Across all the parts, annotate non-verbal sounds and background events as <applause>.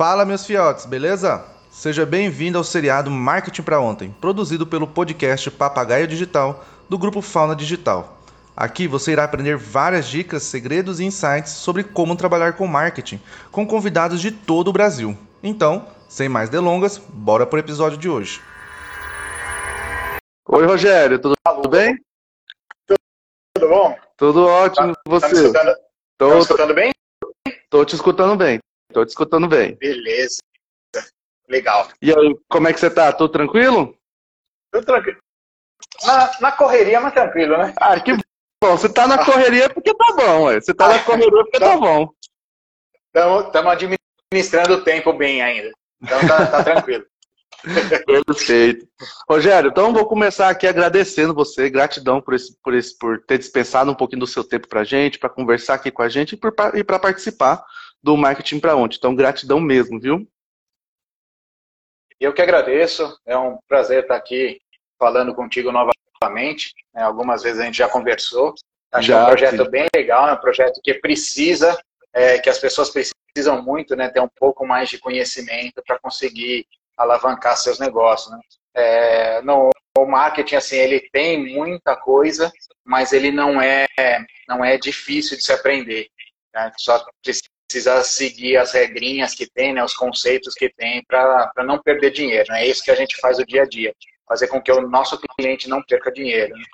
Fala, meus fiotes, beleza? Seja bem-vindo ao seriado Marketing para Ontem, produzido pelo podcast Papagaio Digital do grupo Fauna Digital. Aqui você irá aprender várias dicas, segredos e insights sobre como trabalhar com marketing com convidados de todo o Brasil. Então, sem mais delongas, bora pro episódio de hoje. Oi, Rogério, tudo, tudo bem? Tudo bom? Tudo ótimo, tá, você? Tá me escutando, tô, tá me escutando bem? Tô te escutando bem. Tô te escutando bem. Beleza. Legal. E aí, como é que você tá? Tudo tranquilo? Tudo tranquilo. Na, na correria, mas tranquilo, né? Ah, que bom. Você tá na correria porque tá bom, ué. Você tá na correria porque tá bom. Estamos administrando o tempo bem ainda. Então tá, tá tranquilo. <laughs> Perfeito. Rogério, então vou começar aqui agradecendo você, gratidão por, esse, por, esse, por ter dispensado um pouquinho do seu tempo para gente, para conversar aqui com a gente e para participar do Marketing para Onde. Então, gratidão mesmo, viu? Eu que agradeço, é um prazer estar aqui falando contigo novamente. Né? Algumas vezes a gente já conversou. Acho já, que é um projeto sim. bem legal, é um projeto que precisa, é, que as pessoas precisam muito, né, ter um pouco mais de conhecimento para conseguir alavancar seus negócios. Né? É, no, o marketing, assim, ele tem muita coisa, mas ele não é, não é difícil de se aprender. Né? Só precisa seguir as regrinhas que tem, né, os conceitos que tem para não perder dinheiro. Né? É isso que a gente faz o dia a dia, fazer com que o nosso cliente não perca dinheiro. Né?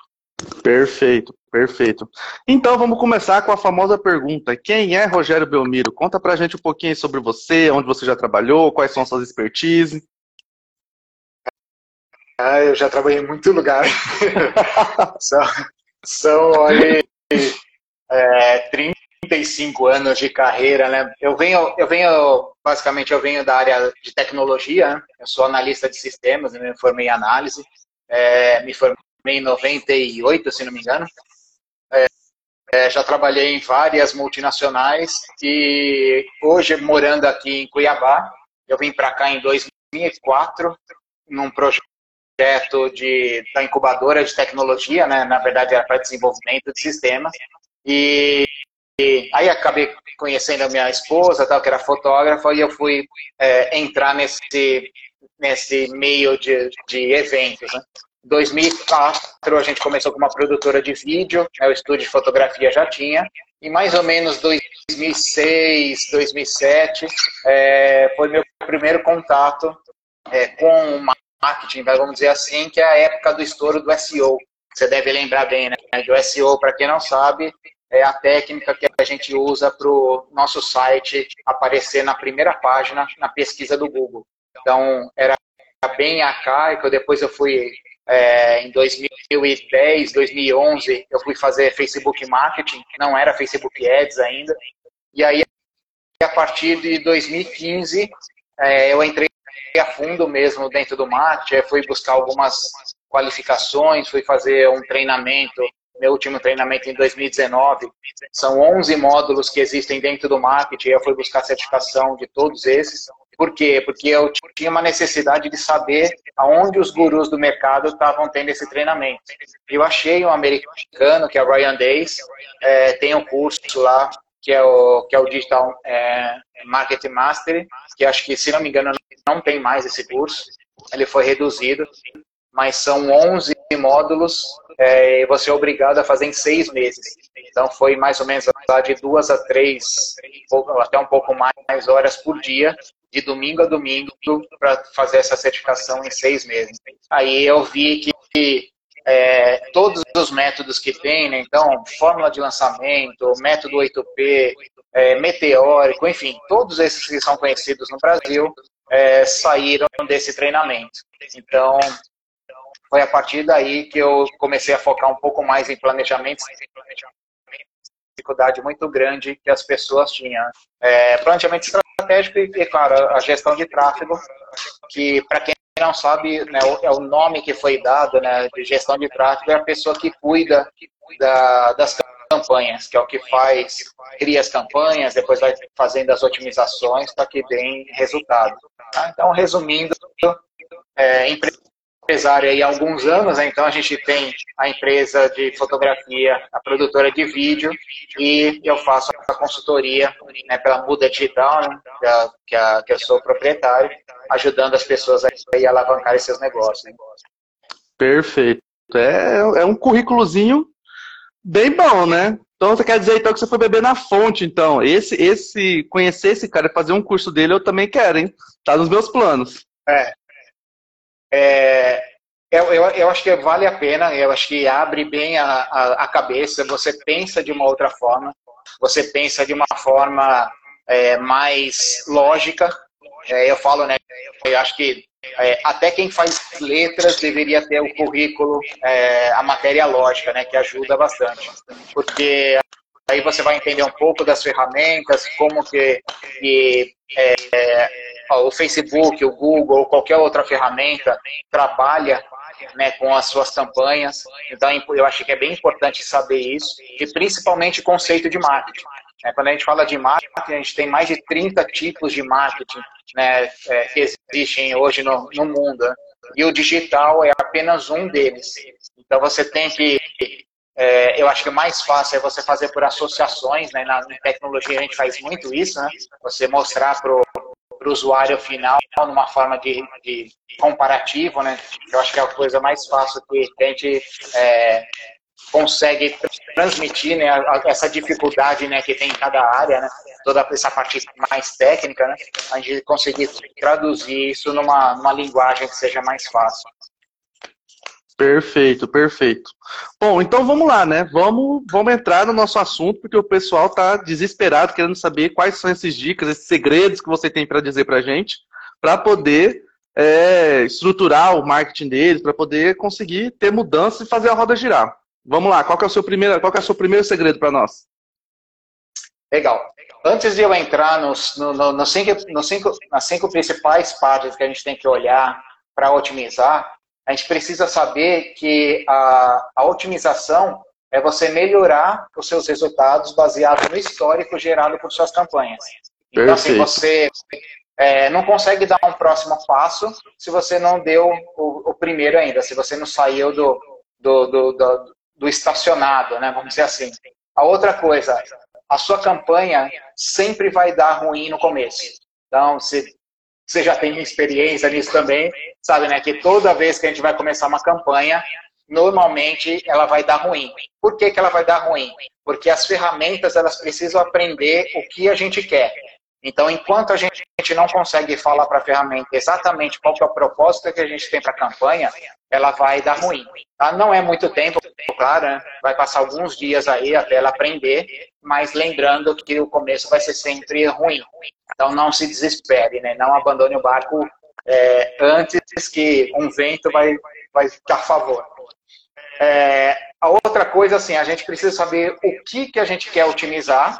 Perfeito, perfeito. Então vamos começar com a famosa pergunta: quem é Rogério Belmiro? Conta pra gente um pouquinho sobre você, onde você já trabalhou, quais são suas expertises. Ah, eu já trabalhei em muito lugar. <laughs> <laughs> são, são olha, é, 35 anos de carreira, né? Eu venho, eu venho, basicamente, eu venho da área de tecnologia, né? eu sou analista de sistemas, né? me formei em análise, é, me formei em 98, se não me engano. É, é, já trabalhei em várias multinacionais e hoje, morando aqui em Cuiabá, eu vim para cá em 2004, num projeto de, da incubadora de tecnologia, né? na verdade era para desenvolvimento de sistemas, e, aí acabei conhecendo a minha esposa, tal, que era fotógrafa, e eu fui é, entrar nesse, nesse meio de, de eventos. Né? Em 2004 a gente começou com uma produtora de vídeo, né? o estúdio de fotografia já tinha, e mais ou menos 2006, 2007 é, foi meu primeiro contato é, com uma marketing, vamos dizer assim, que é a época do estouro do SEO. Você deve lembrar bem, né? Do SEO, para quem não sabe, é a técnica que a gente usa para o nosso site aparecer na primeira página na pesquisa do Google. Então, era bem arcaico, depois eu fui, é, em 2010, 2011, eu fui fazer Facebook Marketing, não era Facebook Ads ainda, e aí, a partir de 2015, é, eu entrei a fundo mesmo dentro do marketing, fui buscar algumas qualificações, fui fazer um treinamento, meu último treinamento em 2019, são 11 módulos que existem dentro do marketing, eu fui buscar certificação de todos esses. Por quê? Porque eu tinha uma necessidade de saber aonde os gurus do mercado estavam tendo esse treinamento. Eu achei um americano, que é o Ryan Days, é, tem um curso lá, que é o, que é o Digital é, Marketing Mastery, que acho que, se não me engano, não tem mais esse curso, ele foi reduzido, mas são 11 módulos é, você é obrigado a fazer em seis meses. Então foi mais ou menos de duas a três, até um pouco mais horas por dia, de domingo a domingo, para fazer essa certificação em seis meses. Aí eu vi que é, todos os métodos que tem, né? então, fórmula de lançamento, método 8P, é, meteórico, enfim, todos esses que são conhecidos no Brasil, é, saíram desse treinamento. Então, foi a partir daí que eu comecei a focar um pouco mais em planejamento, dificuldade muito grande que as pessoas tinham. É, planejamento estratégico e, claro, a gestão de tráfego, que para quem não sabe, né, é o nome que foi dado, né, de gestão de tráfego, é a pessoa que cuida da, das campanhas, que é o que faz, cria as campanhas, depois vai fazendo as otimizações para que deem resultado. Tá? Então, resumindo, é, empresário aí há alguns anos, né? então a gente tem a empresa de fotografia, a produtora de vídeo, e eu faço a consultoria né, pela Muda Digital, né, que, a, que, a, que, eu sou proprietário, ajudando as pessoas a, a alavancar seus negócios. Né? Perfeito. É, é um currículozinho bem bom, né? Então você quer dizer então que você foi beber na fonte, então. Esse, esse, conhecer esse cara, fazer um curso dele, eu também quero, hein? Tá nos meus planos. É. é eu, eu, eu acho que vale a pena, eu acho que abre bem a, a, a cabeça, você pensa de uma outra forma, você pensa de uma forma é, mais lógica. É, eu falo, né? Eu acho que é, até quem faz letras deveria ter o currículo, é, a matéria lógica, né, que ajuda bastante. Porque aí você vai entender um pouco das ferramentas, como que, que é, o Facebook, o Google, qualquer outra ferramenta trabalha né, com as suas campanhas. Então, eu acho que é bem importante saber isso, e principalmente conceito de marketing. É, quando a gente fala de marketing, a gente tem mais de 30 tipos de marketing né, é, que existem hoje no, no mundo. Né? E o digital é apenas um deles. Então você tem que. É, eu acho que o mais fácil é você fazer por associações, né? Na, tecnologia a gente faz muito isso, né? Você mostrar para o usuário final numa forma de, de, comparativo, né? Eu acho que é a coisa mais fácil que a gente é, consegue transmitir, né? Essa dificuldade, né? Que tem em cada área, né? toda essa parte mais técnica, né? A gente conseguir traduzir isso numa, numa linguagem que seja mais fácil. Perfeito, perfeito. Bom, então vamos lá, né? Vamos, vamos entrar no nosso assunto, porque o pessoal está desesperado querendo saber quais são essas dicas, esses segredos que você tem para dizer para a gente, para poder é, estruturar o marketing deles, para poder conseguir ter mudança e fazer a roda girar. Vamos lá, qual é o seu primeiro, qual é o seu primeiro segredo para nós? Legal. Antes de eu entrar nos, no, no, nos cinco, cinco, nas cinco principais partes que a gente tem que olhar para otimizar, a gente precisa saber que a, a otimização é você melhorar os seus resultados baseado no histórico gerado por suas campanhas. Então, assim, você é, não consegue dar um próximo passo se você não deu o, o primeiro ainda, se você não saiu do, do, do, do, do estacionado, né, vamos dizer assim. A outra coisa, a sua campanha sempre vai dar ruim no começo. Então, se você já tem experiência nisso também, sabe, né, que toda vez que a gente vai começar uma campanha, normalmente ela vai dar ruim. Por que, que ela vai dar ruim? Porque as ferramentas elas precisam aprender o que a gente quer. Então, enquanto a gente não consegue falar para a ferramenta exatamente qual é o propósito que a gente tem para a campanha, ela vai dar ruim. Tá? Não é muito tempo, claro, né? vai passar alguns dias aí até ela aprender, mas lembrando que o começo vai ser sempre ruim. Então, não se desespere, né? não abandone o barco é, antes que um vento vai, vai dar a favor. É, a outra coisa, assim, a gente precisa saber o que, que a gente quer otimizar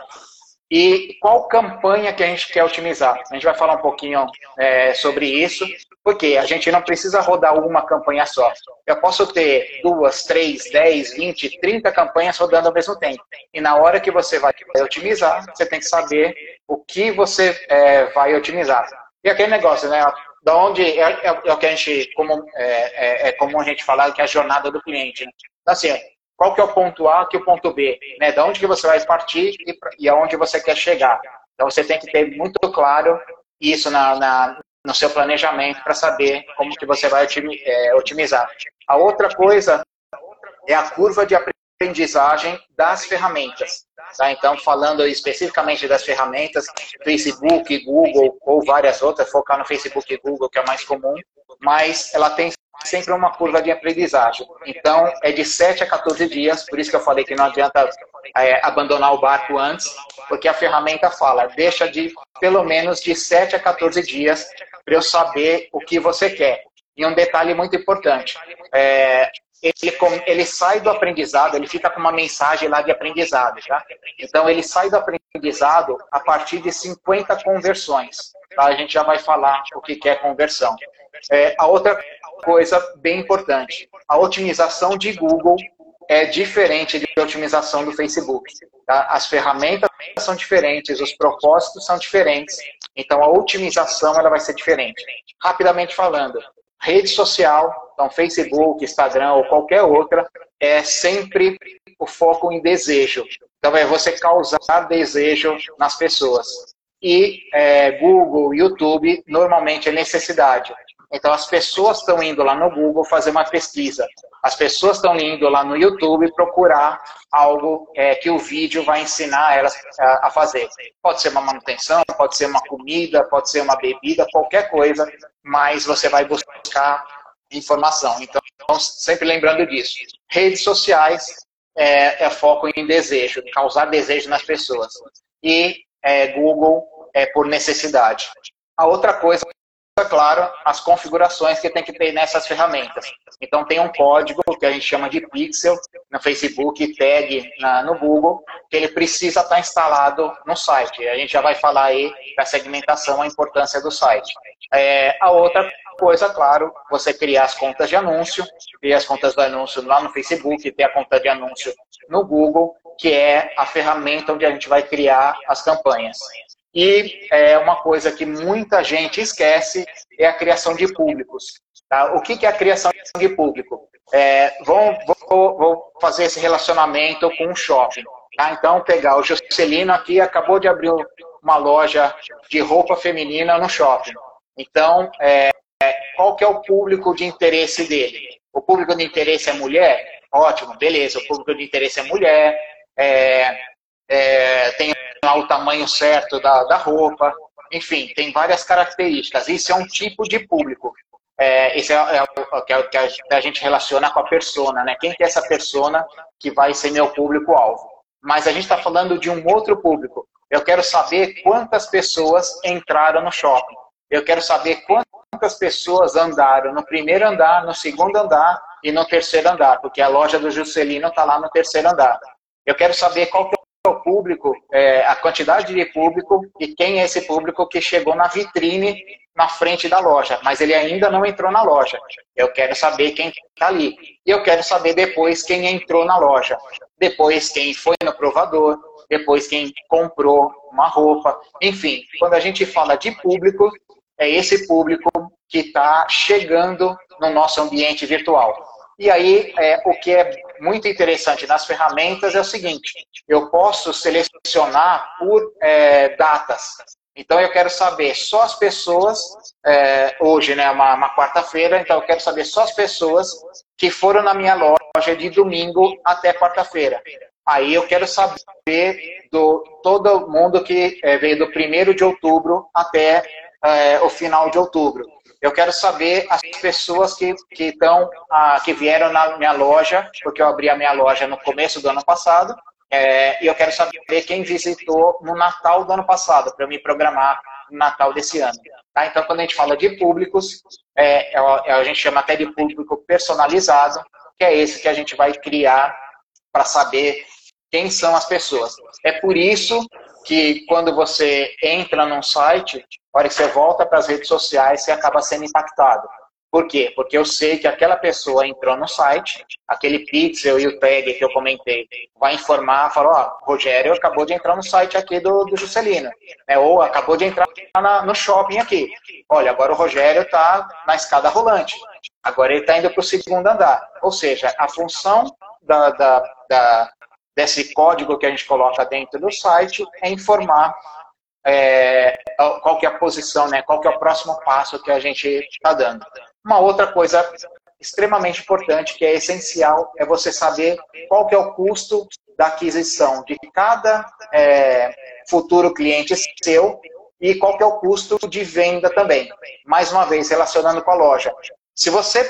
e qual campanha que a gente quer otimizar. A gente vai falar um pouquinho é, sobre isso, porque a gente não precisa rodar uma campanha só. Eu posso ter duas, três, dez, vinte, trinta campanhas rodando ao mesmo tempo. E na hora que você vai otimizar, você tem que saber o que você é, vai otimizar. E aquele negócio, né? Da onde é, é, é, o que a gente, como, é, é, é comum a gente falar que é a jornada do cliente. Né? Então, assim, qual que é o ponto A, que é o ponto B, né? Da onde que você vai partir e, e aonde você quer chegar. Então você tem que ter muito claro isso na, na no seu planejamento para saber como que você vai é, otimizar. A outra coisa é a curva de aprendizagem das ferramentas. Tá? Então, falando especificamente das ferramentas, Facebook, Google ou várias outras, focar no Facebook e Google, que é mais comum, mas ela tem sempre uma curva de aprendizagem. Então, é de 7 a 14 dias, por isso que eu falei que não adianta é, abandonar o barco antes, porque a ferramenta fala, deixa de pelo menos de 7 a 14 dias para eu saber o que você quer. E um detalhe muito importante, é, ele, ele sai do aprendizado, ele fica com uma mensagem lá de aprendizado, tá? Então, ele sai do aprendizado a partir de 50 conversões. Tá? A gente já vai falar o que é conversão. É, a outra coisa bem importante, a otimização de Google é diferente de otimização do Facebook. Tá? As ferramentas são diferentes, os propósitos são diferentes, então a otimização ela vai ser diferente. Rapidamente falando, rede social Então, Facebook, Instagram ou qualquer outra, é sempre o foco em desejo. Então, é você causar desejo nas pessoas. E é, Google, YouTube, normalmente é necessidade. Então, as pessoas estão indo lá no Google fazer uma pesquisa. As pessoas estão indo lá no YouTube procurar algo é, que o vídeo vai ensinar elas a, a, fazer. Pode ser uma manutenção, pode ser uma comida, pode ser uma bebida, qualquer coisa, mas você vai buscar informação. Então, sempre lembrando disso. Redes sociais é, é foco em desejo, causar desejo nas pessoas. E é, Google é por necessidade. A outra coisa claro, as configurações que tem que ter nessas ferramentas. Então, tem um código que a gente chama de pixel no Facebook, tag na, no Google, que ele precisa estar instalado no site. A gente já vai falar aí da segmentação, a importância do site. É, a outra coisa, claro, você criar as contas de anúncio, criar as contas de anúncio lá no Facebook, ter a conta de anúncio no Google, que é a ferramenta onde a gente vai criar as campanhas. E é, uma coisa que muita gente esquece é a criação de públicos. Tá? O que, que é a criação de público? É, vou, vou, vou, fazer esse relacionamento com um shopping. Tá? Então, pegar o Juscelino aqui, acabou de abrir uma loja de roupa feminina no shopping. Então, é, qual que é o público de interesse dele? O público de interesse é mulher? Ótimo, beleza. O público de interesse é mulher, é, é, tem o tamanho certo da, da roupa, enfim, tem várias características. Isso é um tipo de público. É, esse é, é, o que, é que a gente relaciona com a persona, né? Quem que é essa persona que vai ser meu público-alvo? Mas a gente está falando de um outro público. Eu quero saber quantas pessoas entraram no shopping. Eu quero saber quantas pessoas andaram no primeiro andar, no segundo andar e no terceiro andar, porque a loja do Juscelino está lá no terceiro andar. Eu quero saber qual que o público, é, a quantidade de público e quem é esse público que chegou na vitrine na frente da loja, mas ele ainda não entrou na loja. Eu quero saber quem está ali. E eu quero saber depois quem entrou na loja. Depois quem foi no provador, depois quem comprou uma roupa. Enfim, quando a gente fala de público, é esse público que está chegando no nosso ambiente virtual. E aí, é, o que é muito interessante nas ferramentas é o seguinte: eu posso selecionar por é, datas. Então, eu quero saber só as pessoas, é, hoje, né, uma, uma quarta-feira, então eu quero saber só as pessoas que foram na minha loja de domingo até quarta-feira. Aí eu quero saber do todo mundo que é, veio do primeiro de outubro até é, o final de outubro. Eu quero saber as pessoas que, que, estão, ah, que vieram na minha loja, porque eu abri a minha loja no começo do ano passado, é, e eu quero saber quem visitou no Natal do ano passado, para eu me programar no Natal desse ano. Tá? Então, quando a gente fala de públicos, é, é, é, a gente chama até de público personalizado, que é esse que a gente vai criar para saber quem são as pessoas. É por isso que quando você entra num site, a hora que você volta para as redes sociais, você acaba sendo impactado. Por quê? Porque eu sei que aquela pessoa entrou no site, aquele pixel e o tag que eu comentei, vai informar, falou, ó, oh, Rogério acabou de entrar no site aqui do, do Juscelino, né? ou acabou de entrar na, no shopping aqui. Olha, agora o Rogério está na escada rolante, agora ele está indo para o segundo andar. Ou seja, a função da, da, da, desse código que a gente coloca dentro do site é informar é, qual que é a posição, né, qual que é o próximo passo que a gente está dando. Uma outra coisa extremamente importante, que é essencial, é você saber qual que é o custo da aquisição de cada é, futuro cliente seu e qual que é o custo de venda também. Mais uma vez, relacionando com a loja. Se você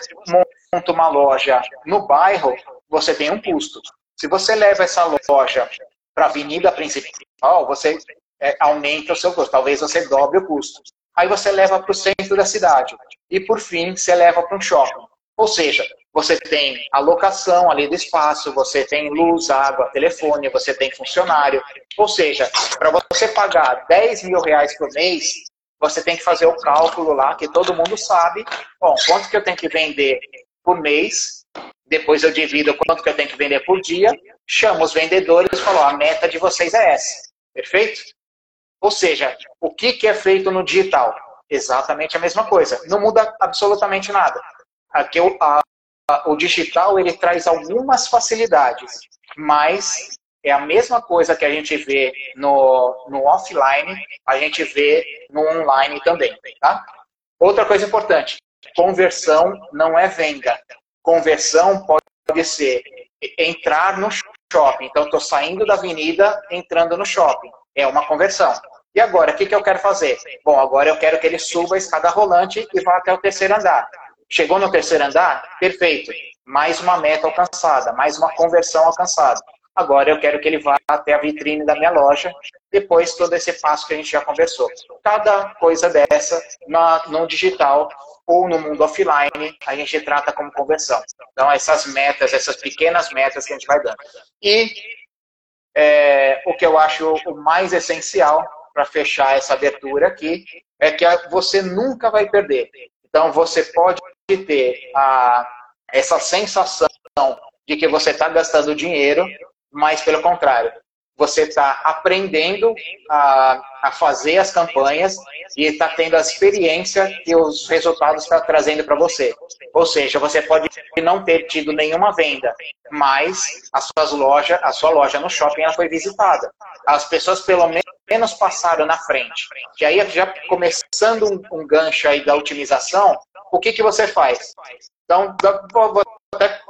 monta uma loja no bairro, você tem um custo. Se você leva essa loja para a avenida principal, você é, aumenta o seu custo. Talvez você dobre o custo. Aí você leva para o centro da cidade. E, por fim, você leva para um shopping. Ou seja, você tem a locação ali do espaço, você tem luz, água, telefone, você tem funcionário. Ou seja, para você pagar 10 mil reais por mês, você tem que fazer o cálculo lá, que todo mundo sabe. Bom, quanto que eu tenho que vender por mês depois eu divido quanto que eu tenho que vender por dia, chamo os vendedores e falo, a meta de vocês é essa. Perfeito? Ou seja, o que, que é feito no digital? Exatamente a mesma coisa. Não muda absolutamente nada. aqui o, a, o digital ele traz algumas facilidades, mas é a mesma coisa que a gente vê no, no offline, a gente vê no online também, tá? Outra coisa importante, conversão não é venda. Conversão pode ser entrar no shopping. Então, estou saindo da avenida, entrando no shopping. É uma conversão. E agora, o que, que eu quero fazer? Bom, agora eu quero que ele suba a escada rolante e vá até o terceiro andar. Chegou no terceiro andar? Perfeito. Mais uma meta alcançada, mais uma conversão alcançada. Agora eu quero que ele vá até a vitrine da minha loja, depois todo esse passo que a gente já conversou. Cada coisa dessa na, no digital ou no mundo offline, a gente trata como conversão. Então, essas metas, essas pequenas metas que a gente vai dando. E é, o que eu acho o mais essencial para fechar essa abertura aqui é que você nunca vai perder. Então, você pode ter a, essa sensação de que você está gastando dinheiro, mas pelo contrário, você está aprendendo a, a, fazer as campanhas e está tendo a experiência que os resultados estão trazendo para você. Ou seja, você pode não ter tido nenhuma venda, mas a sua loja, a sua loja no shopping ela foi visitada. As pessoas pelo menos passaram na frente. E aí já começando um, um gancho aí da otimização, o que que você faz? Então, vou até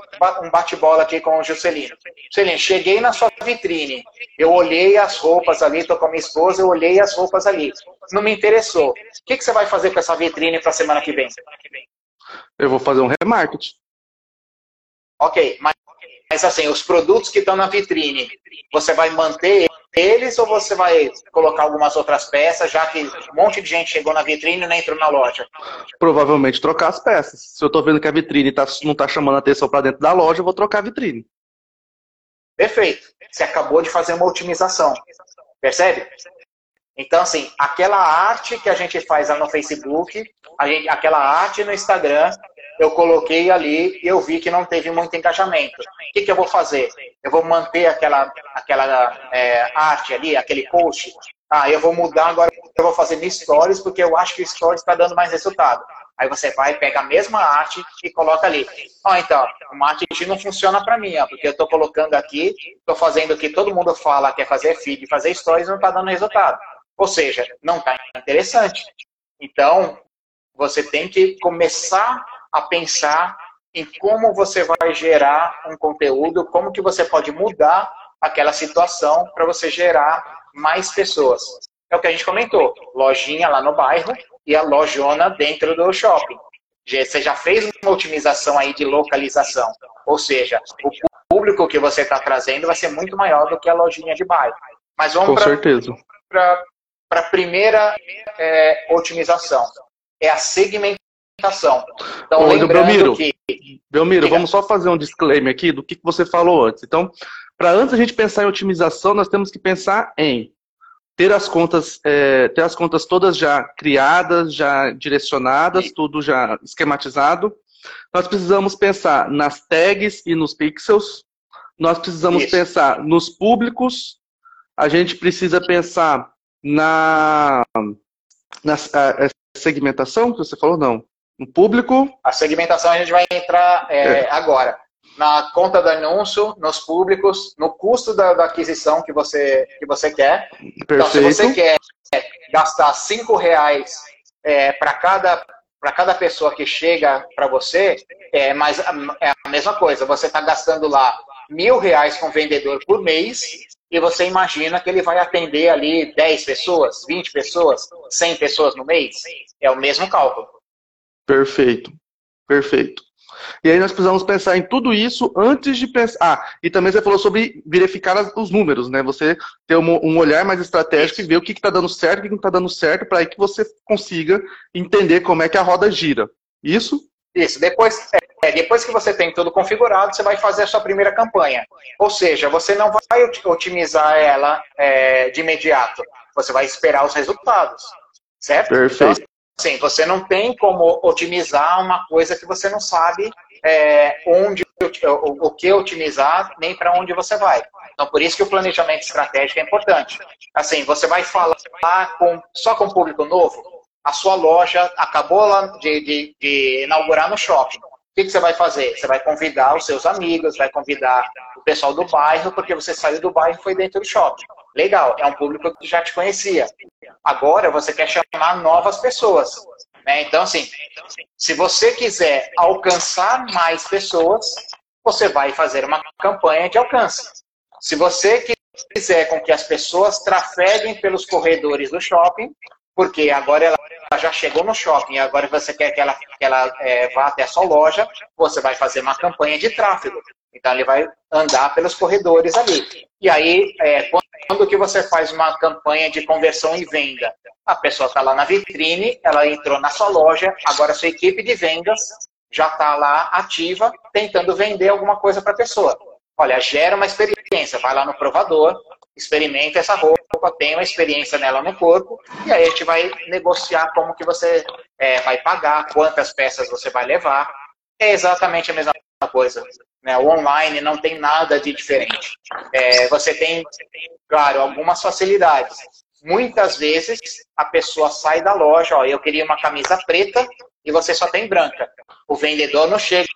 um bate-bola aqui com o Juscelino. Juscelino, cheguei na sua vitrine, eu olhei as roupas ali, estou com a minha esposa, eu olhei as roupas ali. Não me interessou. O que, que você vai fazer com essa vitrine para a semana que vem? Eu vou fazer um remarketing. Ok, mas, mas assim, os produtos que estão na vitrine, você vai manter eles ou você vai colocar algumas outras peças, já que um monte de gente chegou na vitrine e não entrou na loja? Provavelmente trocar as peças. Se eu estou vendo que a vitrine tá, não está chamando atenção para dentro da loja, eu vou trocar a vitrine. Perfeito. Você acabou de fazer uma otimização. Percebe? Então, assim, aquela arte que a gente faz lá no Facebook, gente, aquela arte no Instagram, eu coloquei ali e eu vi que não teve muito engajamento. O que, que eu vou fazer? Eu vou manter aquela, aquela é, arte ali, aquele post. Ah, eu vou mudar agora, eu vou fazer no Stories, porque eu acho que o Stories está dando mais resultado. Aí você vai, pega a mesma arte e coloca ali. Ó, oh, então, o marketing não funciona para mim, ó, porque eu estou colocando aqui, estou fazendo o que todo mundo fala que é fazer feed, fazer stories, não está dando resultado. Ou seja, não está interessante. Então, você tem que começar a pensar em como você vai gerar um conteúdo, como que você pode mudar aquela situação para você gerar mais pessoas. É o que a gente comentou, lojinha lá no bairro e a lojona dentro do shopping. Você já fez uma otimização aí de localização, ou seja, o público que você está trazendo vai ser muito maior do que a lojinha de bairro. Mas vamos para a primeira é, otimização, é a segmentação comunicação. Então, Ô, lembrando Belmiro, que... Belmiro, vamos só fazer um disclaimer aqui do que você falou antes. Então, para antes a gente pensar em otimização, nós temos que pensar em ter as contas, é, ter as contas todas já criadas, já direcionadas, Sim. tudo já esquematizado. Nós precisamos pensar nas tags e nos pixels. Nós precisamos Isso. pensar nos públicos. A gente precisa pensar na, na segmentação que você falou, não. No público? A segmentação a gente vai entrar é, é. agora. Na conta do anúncio, nos públicos, no custo da, da aquisição que você, que você quer. Perfeito. Então, se você quer gastar cinco reais é, para cada para cada pessoa que chega para você, é, mas é a mesma coisa. Você está gastando lá mil reais com vendedor por mês e você imagina que ele vai atender ali 10 pessoas, 20 pessoas, 100 pessoas no mês. É o mesmo cálculo. Perfeito, perfeito. E aí nós precisamos pensar em tudo isso antes de pensar. Ah, e também você falou sobre verificar os números, né? Você ter um olhar mais estratégico e ver o que está dando certo, o que não está dando certo, para que você consiga entender como é que a roda gira. Isso? Isso. Depois, é, depois que você tem tudo configurado, você vai fazer a sua primeira campanha. Ou seja, você não vai otimizar ela é, de imediato. Você vai esperar os resultados. Certo? Perfeito. Então, Sim, você não tem como otimizar uma coisa que você não sabe é, onde o, o que otimizar, nem para onde você vai. Então, por isso que o planejamento estratégico é importante. Assim, você vai falar com, só com público novo, a sua loja acabou de, de, de inaugurar no shopping. que, que você vai fazer? Você vai convidar os seus amigos, vai convidar o pessoal do bairro, porque você saiu do bairro e foi dentro do shopping. Legal, é um público que já te conhecia. Agora você quer chamar novas pessoas. Né? Então, assim, se você quiser alcançar mais pessoas, você vai fazer uma campanha de alcance. Se você quiser com que as pessoas trafeguem pelos corredores do shopping, porque agora ela já chegou no shopping, agora você quer que ela, que ela é, vá até a sua loja, você vai fazer uma campanha de tráfego. Então ele vai andar pelos corredores ali. E aí, é, quando que você faz uma campanha de conversão e venda? A pessoa está lá na vitrine, ela entrou na sua loja, agora sua equipe de vendas já está lá ativa, tentando vender alguma coisa para a pessoa. Olha, gera uma experiência, vai lá no provador, experimenta essa roupa, tem uma experiência nela no corpo, e aí a gente vai negociar como que você é, vai pagar, quantas peças você vai levar. É exatamente a mesma coisa. Né? O online não tem nada de diferente. É, você tem, claro, algumas facilidades. Muitas vezes a pessoa sai da loja, ó, eu queria uma camisa preta e você só tem branca. O vendedor não chega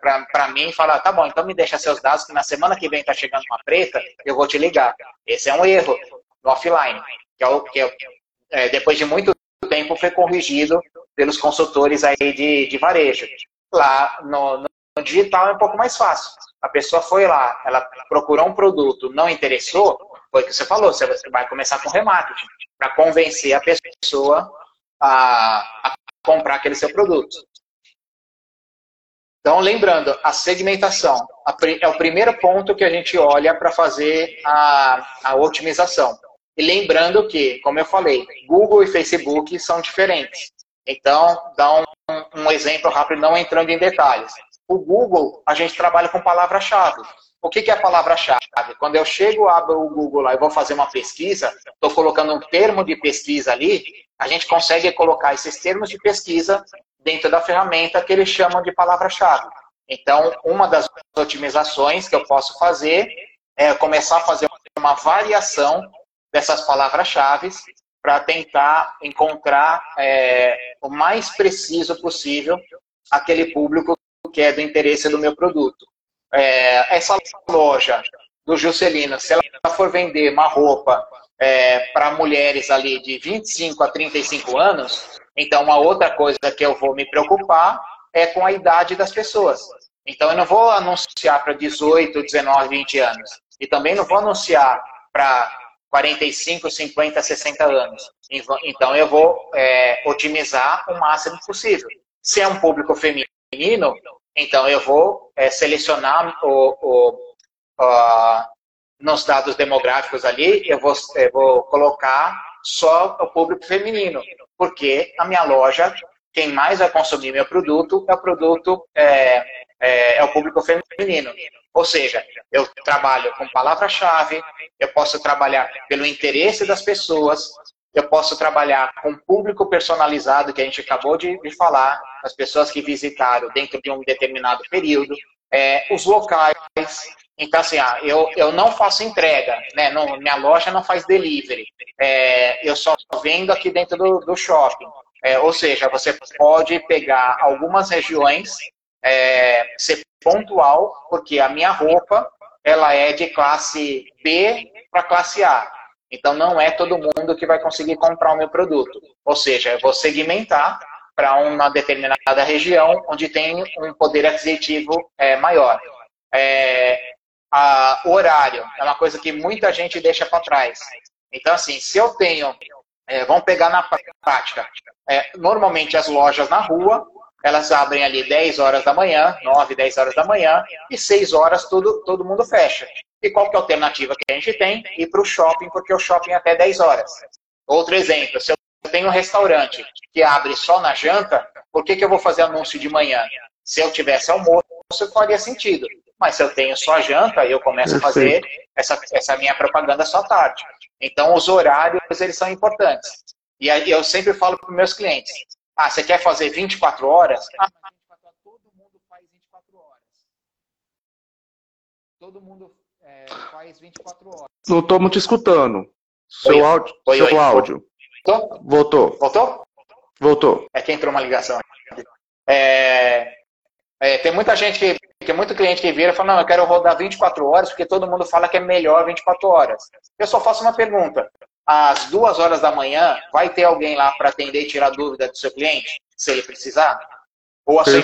para mim e fala, tá bom, então me deixa seus dados que na semana que vem tá chegando uma preta, eu vou te ligar. Esse é um erro no offline, que é o que é, é, depois de muito tempo foi corrigido pelos consultores aí de, de varejo. Lá no, no digital é um pouco mais fácil. A pessoa foi lá, ela procurou um produto, não interessou, foi o que você falou, você vai começar com remarketing, para convencer a pessoa a, a comprar aquele seu produto. Então, lembrando, a segmentação é o primeiro ponto que a gente olha para fazer a, a otimização. E lembrando que, como eu falei, Google e Facebook são diferentes. Então, dá um, um exemplo rápido, não entrando em detalhes. O Google, a gente trabalha com palavra-chave. O que, é a palavra-chave? Quando eu chego, abro o Google lá e vou fazer uma pesquisa, estou colocando um termo de pesquisa ali, a gente consegue colocar esses termos de pesquisa dentro da ferramenta que eles chamam de palavra-chave. Então, uma das otimizações que eu posso fazer é começar a fazer uma variação dessas palavras-chave para tentar encontrar é, o mais preciso possível aquele público que é do interesse do meu produto. É, essa loja do Juscelino, se ela for vender uma roupa é, para mulheres ali de 25 a 35 anos, então uma outra coisa que eu vou me preocupar é com a idade das pessoas. Então eu não vou anunciar para 18, 19, 20 anos. E também não vou anunciar para 45, 50, 60 anos. Então eu vou é, otimizar o máximo possível. Se é um público feminino, então eu vou é, selecionar o, o, nos dados demográficos ali, eu vou, eu vou colocar só o público feminino, porque a minha loja, quem mais vai consumir meu produto é o produto é, é, é o público feminino. Ou seja, eu trabalho com palavra-chave, eu posso trabalhar pelo interesse das pessoas, eu posso trabalhar com público personalizado, que a gente acabou de, de falar, as pessoas que visitaram dentro de um determinado período, é, os locais. Então, assim, ah, eu, eu não faço entrega, né? Não, minha loja não faz delivery. É, eu só vendo aqui dentro do, do shopping. É, ou seja, você pode pegar algumas regiões, é, ser pontual, porque a minha roupa ela é de classe B para classe A. Então não é todo mundo que vai conseguir comprar o meu produto. Ou seja, eu vou segmentar para uma determinada região onde tem um poder aquisitivo é, maior. É, a, o horário é uma coisa que muita gente deixa para trás. Então, assim, se eu tenho, é, vamos pegar na prática, é, normalmente as lojas na rua, elas abrem ali 10 horas da manhã, 9, 10 horas da manhã, e 6 horas todo, todo mundo fecha. E qual que é a alternativa que a gente tem? Ir para o shopping, porque o shopping é até 10 horas. Outro exemplo, se eu tenho um restaurante que abre só na janta, por que, que eu vou fazer anúncio de manhã? Se eu tivesse almoço, faria sentido. Mas se eu tenho só janta, eu começo a fazer essa, essa minha propaganda só tarde. Então, os horários, eles são importantes. E aí eu sempre falo para os meus clientes, ah, você quer fazer 24 horas? Ah, todo mundo faz 24 horas. Todo mundo é, faz 24 horas. Não estamos te escutando. Seu oi, áudio. Oi, seu oi, áudio. Voltou? Voltou. Voltou? Voltou. É que entrou uma ligação. É, É, tem muita gente que, tem muito cliente que vira e fala, não, eu quero rodar 24 horas, porque todo mundo fala que é melhor 24 horas. Eu só faço uma pergunta. Às duas horas da manhã, vai ter alguém lá para atender e tirar dúvida do seu cliente, se ele precisar? Ou a sua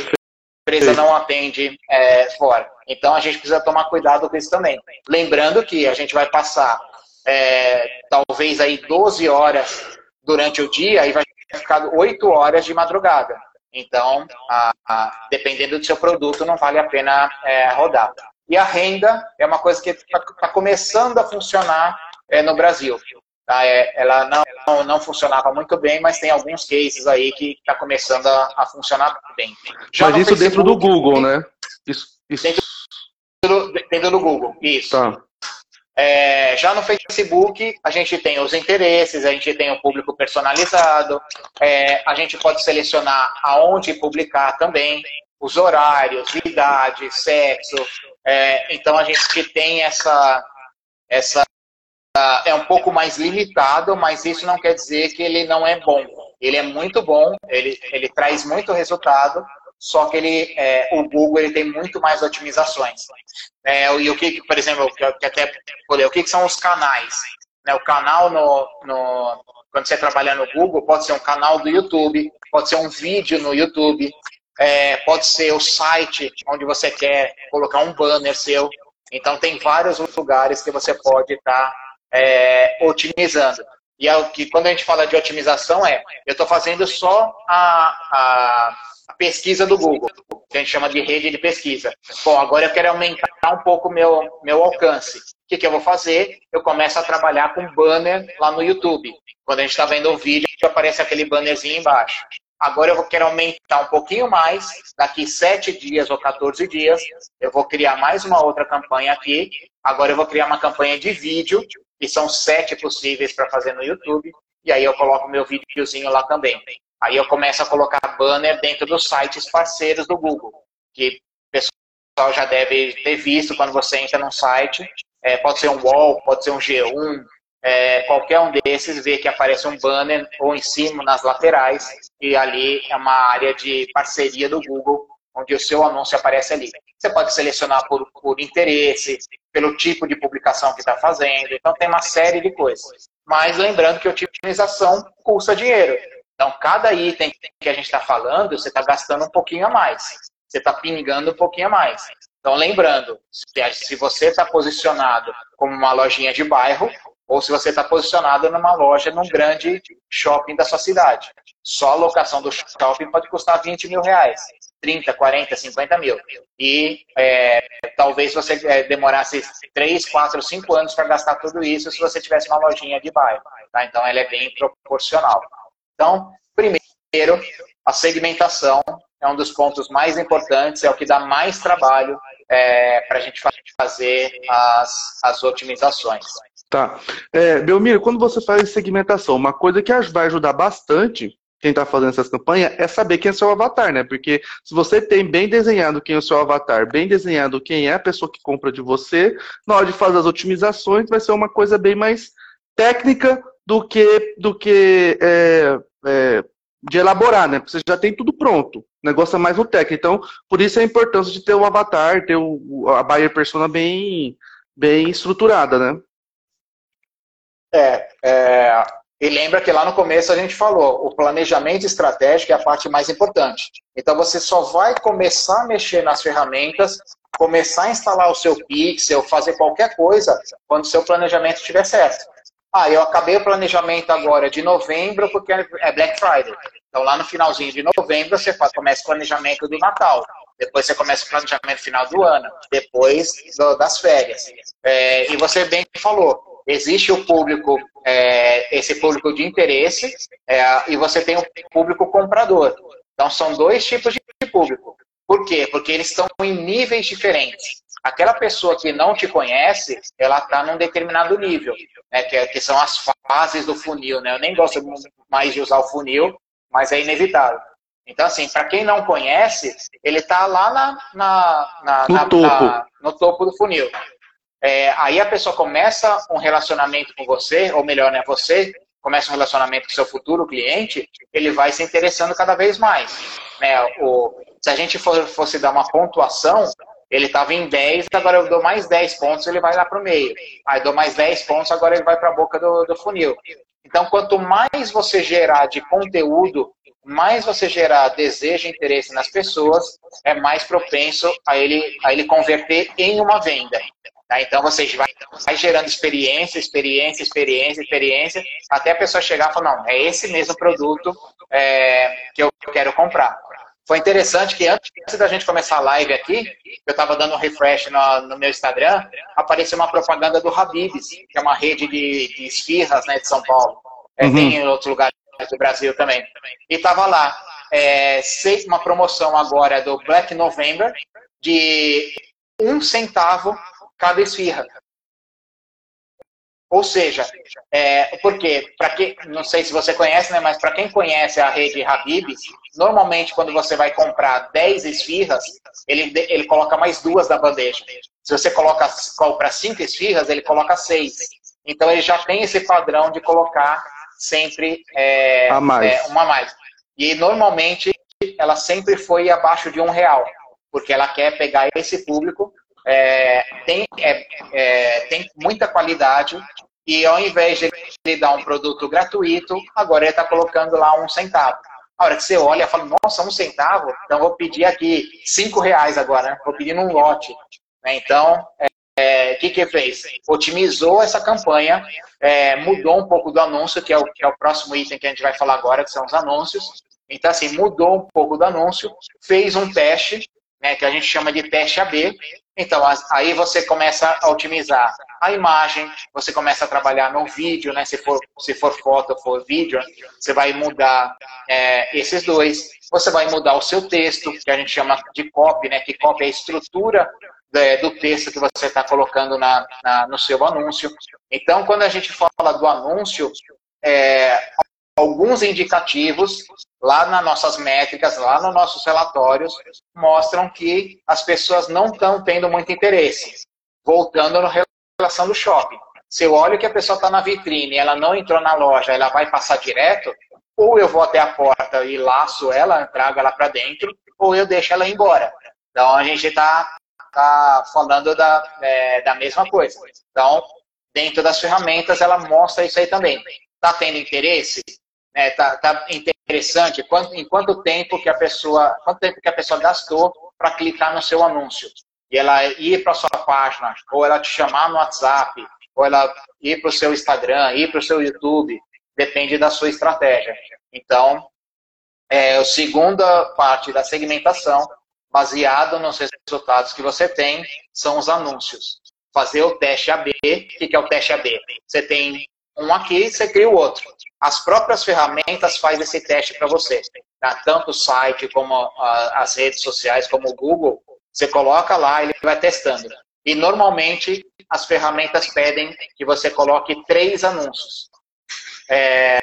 empresa não atende é, fora? Então a gente precisa tomar cuidado com isso também. Lembrando que a gente vai passar é, talvez aí 12 horas durante o dia e vai ficar 8 horas de madrugada. Então, a, a, dependendo do seu produto, não vale a pena é, rodar. E a renda é uma coisa que está tá começando a funcionar é, no Brasil. Tá? É, ela não, não funcionava muito bem, mas tem alguns cases aí que está começando a, a, funcionar bem. Já mas isso Facebook, dentro do Google, né? Isso, isso... Dentro, do, Google, isso. Tá. É, já no Facebook, a gente tem os interesses, a gente tem o público personalizado, é, a gente pode selecionar aonde publicar também, os horários, idade, sexo. É, então, a gente tem essa, essa. É um pouco mais limitado, mas isso não quer dizer que ele não é bom. Ele é muito bom, ele, ele traz muito resultado, só que ele, é, o Google ele tem muito mais otimizações. É, e o que, por exemplo, que até o que, são os canais? Né, o canal no, no, quando você trabalha no Google pode ser um canal do YouTube, pode ser um vídeo no YouTube, é, pode ser o site onde você quer colocar um banner seu. Então tem vários lugares que você pode estar tá, é, otimizando. E é o que quando a gente fala de otimização é, eu estou fazendo só a, a pesquisa do Google, que a gente chama de rede de pesquisa. Bom, agora eu quero aumentar um pouco meu meu alcance. O que, que eu vou fazer? Eu começo a trabalhar com banner lá no YouTube. Quando a gente está vendo o vídeo, aparece aquele bannerzinho embaixo. Agora eu quero aumentar um pouquinho mais. Daqui 7 dias ou 14 dias, eu vou criar mais uma outra campanha aqui. Agora eu vou criar uma campanha de vídeo, que são sete possíveis para fazer no YouTube. E aí eu coloco meu videozinho lá também. Aí eu começo a colocar banner dentro dos sites parceiros do Google, que o pessoal já deve ter visto quando você entra num site. É, pode ser um wall, pode ser um G1, é, qualquer um desses, vê que aparece um banner ou em cima, nas laterais, e ali é uma área de parceria do Google, onde o seu anúncio aparece ali. Você pode selecionar por, por interesse, pelo tipo de publicação que está fazendo, então tem uma série de coisas. Mas lembrando que otimização custa dinheiro. Então, cada item que a gente está falando, você está gastando um pouquinho a mais. Você está pingando um pouquinho a mais. Então, lembrando, se você está posicionado como uma lojinha de bairro, ou se você está posicionado numa loja num grande shopping da sua cidade. Só a locação do shopping pode custar 20 mil reais. 30, 40, 50 mil. E é, talvez você é, demorasse 3, 4, 5 anos para gastar tudo isso se você tivesse uma lojinha de bairro. Tá? Então, ela é bem proporcional. Então, primeiro, a segmentação é um dos pontos mais importantes, é o que dá mais trabalho é, para a gente fazer as, as otimizações. Tá. É, Belmiro, quando você faz segmentação, uma coisa que vai ajudar bastante quem está fazendo essas campanhas é saber quem é seu avatar, né? Porque se você tem bem desenhado quem é o seu avatar, bem desenhado quem é a pessoa que compra de você, na hora de fazer as otimizações vai ser uma coisa bem mais técnica do que, do que é, é, de elaborar, né? Você já tem tudo pronto. O negócio é mais no técnico. Então, por isso a importância de ter o avatar, ter o, a buyer persona bem, bem estruturada, né? É, é, e lembra que lá no começo a gente falou, o planejamento estratégico é a parte mais importante. Então você só vai começar a mexer nas ferramentas, começar a instalar o seu pixel, fazer qualquer coisa, quando o seu planejamento estiver certo. Ah, eu acabei o planejamento agora de novembro porque é Black Friday. Então lá no finalzinho de novembro você começa o planejamento do Natal. Depois você começa o planejamento final do ano. Depois do, das férias. É, e você bem falou, existe o público, é, esse público de interesse, é, e você tem o público comprador. Então são dois tipos de público. Por quê? Porque eles estão em níveis diferentes aquela pessoa que não te conhece, ela está num determinado nível, né, que, é, que, são as fases do funil. Né? Eu nem gosto mais de usar o funil, mas é inevitável. Então, assim, para quem não conhece, ele está lá na, na, na, no, na, topo. no topo do funil. É, aí a pessoa começa um relacionamento com você, ou melhor, né, você começa um relacionamento com seu futuro cliente, ele vai se interessando cada vez mais. Né? O, se a gente for, fosse dar uma pontuação, ele estava em 10, agora eu dou mais 10 pontos, ele vai lá para o meio. Aí dou mais 10 pontos, agora ele vai para a boca do, do funil. Então, quanto mais você gerar de conteúdo, mais você gerar desejo e interesse nas pessoas, é mais propenso a ele, a ele converter em uma venda. Tá? Então, você vai, vai gerando experiência, experiência, experiência, experiência, até a pessoa chegar e falar, não, é esse mesmo produto é, que eu quero comprar. Foi interessante que antes da gente começar a live aqui, eu estava dando um refresh no, no, meu Instagram, apareceu uma propaganda do Habib's, que é uma rede de, de esfirras né, de São Paulo. É, uhum. Tem em outros lugares do Brasil também. E estava lá, é, uma promoção agora do Black November de um centavo cada esfirra. Ou seja, é, porque, para quem, não sei se você conhece, né, mas para quem conhece a rede Habib's, normalmente quando você vai comprar 10 esfirras, ele, ele coloca mais duas na bandeja. Se você coloca compra 5 esfirras, ele coloca 6. Então ele já tem esse padrão de colocar sempre é, a mais. É, uma a mais. E normalmente ela sempre foi abaixo de um real, porque ela quer pegar esse público é, tem, é, é, tem muita qualidade e ao invés de ele dar um produto gratuito, agora ele está colocando lá um centavo. A hora que você olha, fala, nossa, um centavo? Então vou pedir aqui cinco reais agora, né? vou pedir num lote. Né? Então, o é, que que fez? Otimizou essa campanha, é, mudou um pouco do anúncio, que é, o, que é o próximo item que a gente vai falar agora, que são os anúncios. Então, assim, mudou um pouco do anúncio, fez um teste, né, que a gente chama de teste AB, então, aí você começa a otimizar a imagem, você começa a trabalhar no vídeo, né? Se for, se for foto ou for vídeo, você vai mudar é, esses dois. Você vai mudar o seu texto, que a gente chama de copy, né? Que copy é a estrutura é, do texto que você está colocando na, na, no seu anúncio. Então, quando a gente fala do anúncio, é, alguns indicativos lá nas nossas métricas, lá nos nossos relatórios, mostram que as pessoas não estão tendo muito interesse. Voltando na relação do shopping. Se eu olho que a pessoa está na vitrine, ela não entrou na loja, ela vai passar direto, ou eu vou até a porta e laço ela, trago ela para dentro, ou eu deixo ela embora. Então a gente está tá falando da, é, da mesma coisa. Então, dentro das ferramentas, ela mostra isso aí também. Está tendo interesse? É, tá, tá interessante quanto, em quanto tempo que a pessoa, quanto tempo que a pessoa gastou para clicar no seu anúncio. E ela ir para sua página, ou ela te chamar no WhatsApp, ou ela ir para o seu Instagram, ir para o seu YouTube, depende da sua estratégia. Então, é, a segunda parte da segmentação, baseado nos resultados que você tem, são os anúncios. Fazer o teste AB. O que é o teste AB? Você tem um aqui, você cria o outro as próprias ferramentas fazem esse teste para você. Tá? Tanto o site como a, as redes sociais, como o Google, você coloca lá ele vai testando. E normalmente as ferramentas pedem que você coloque três anúncios. É,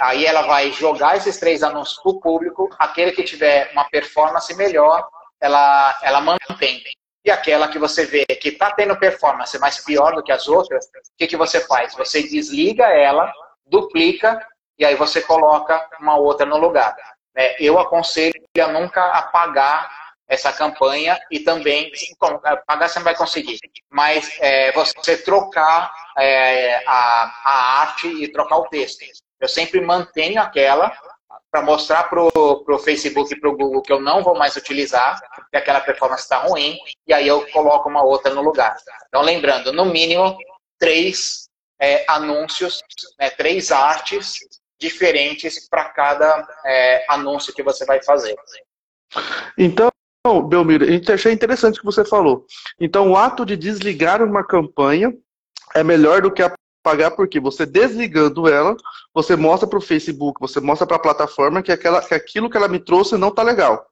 aí ela vai jogar esses três anúncios para o público. Aquele que tiver uma performance melhor, ela, ela mantém. E aquela que você vê que está tendo performance, mas pior do que as outras, o que, que você faz? Você desliga ela duplica e aí você coloca uma outra no lugar. É, eu aconselho a nunca apagar essa campanha e também, bom, apagar você não vai conseguir, mas é, você trocar é, a, a arte e trocar o texto. Eu sempre mantenho aquela para mostrar para o Facebook e para o Google que eu não vou mais utilizar, que aquela performance está ruim, e aí eu coloco uma outra no lugar. Então, lembrando, no mínimo, três é, anúncios, né, três artes diferentes para cada é, anúncio que você vai fazer. Então, Belmiro, achei interessante o que você falou. Então, o ato de desligar uma campanha é melhor do que apagar, porque você desligando ela, você mostra para o Facebook, você mostra para a plataforma que, aquela, que aquilo que ela me trouxe não está legal.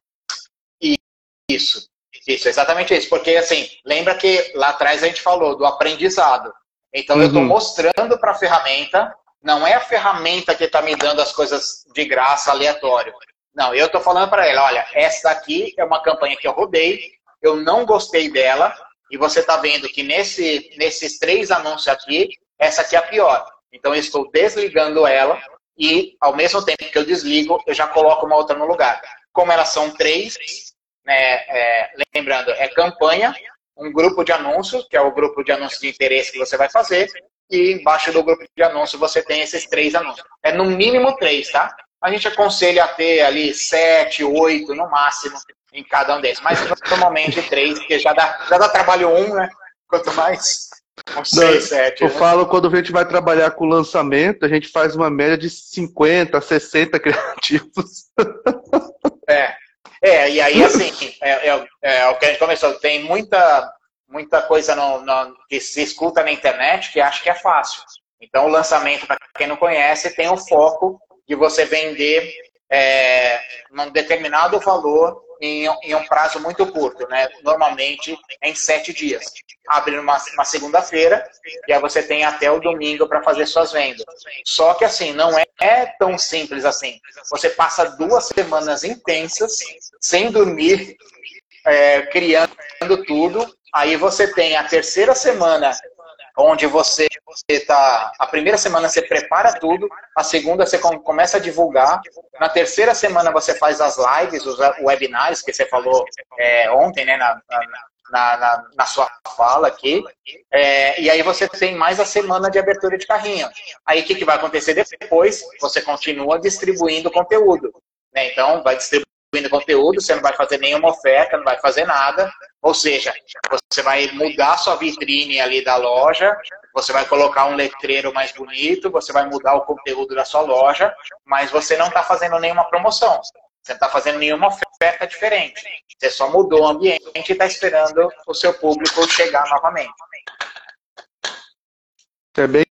Isso, isso, exatamente isso. Porque, assim, lembra que lá atrás a gente falou do aprendizado. Então uhum. eu estou mostrando para a ferramenta, não é a ferramenta que está me dando as coisas de graça aleatório. Não, eu estou falando para ela, olha, essa daqui é uma campanha que eu rodei, eu não gostei dela, e você está vendo que nesse, nesses três anúncios aqui, essa aqui é a pior. Então eu estou desligando ela e ao mesmo tempo que eu desligo, eu já coloco uma outra no lugar. Como elas são três, né, é, lembrando, é campanha, um grupo de anúncios, que é o grupo de anúncios de interesse que você vai fazer, e embaixo do grupo de anúncios você tem esses três anúncios. É no mínimo três, tá? A gente aconselha a ter ali sete, oito no máximo em cada um desses, mas normalmente três, porque já dá, já dá trabalho um, né? Quanto mais uns seis, sete. Eu né? falo quando a gente vai trabalhar com lançamento, a gente faz uma média de 50, 60 criativos. É. É, e aí, assim, é, é, é, o que a gente começou, tem muita, muita coisa no, no, que se escuta na internet que acha que é fácil. Então, o lançamento, para quem não conhece, tem o foco de você vender é, um determinado valor em, em, um prazo muito curto, né? Normalmente em sete dias. Abre uma, uma segunda-feira e aí você tem até o domingo para fazer suas vendas. Só que assim, não é, é tão simples assim. Você passa duas semanas intensas, sem dormir, é, criando tudo. Aí você tem a terceira semana onde você está. A primeira semana você prepara tudo, a segunda você começa a divulgar, na terceira semana você faz as lives, os webinários que você falou é, ontem, né, na, na, na, na, sua fala aqui, é, e aí você tem mais a semana de abertura de carrinho. Aí o que, que vai acontecer depois? Você continua distribuindo conteúdo. Né? Então, vai distribuir distribuindo conteúdo, você não vai fazer nenhuma oferta, não vai fazer nada. Ou seja, você vai mudar sua vitrine ali da loja, você vai colocar um letreiro mais bonito, você vai mudar o conteúdo da sua loja, mas você não está fazendo nenhuma promoção. Você não está fazendo nenhuma oferta diferente. Você só mudou o ambiente e está esperando o seu público chegar novamente. É bem,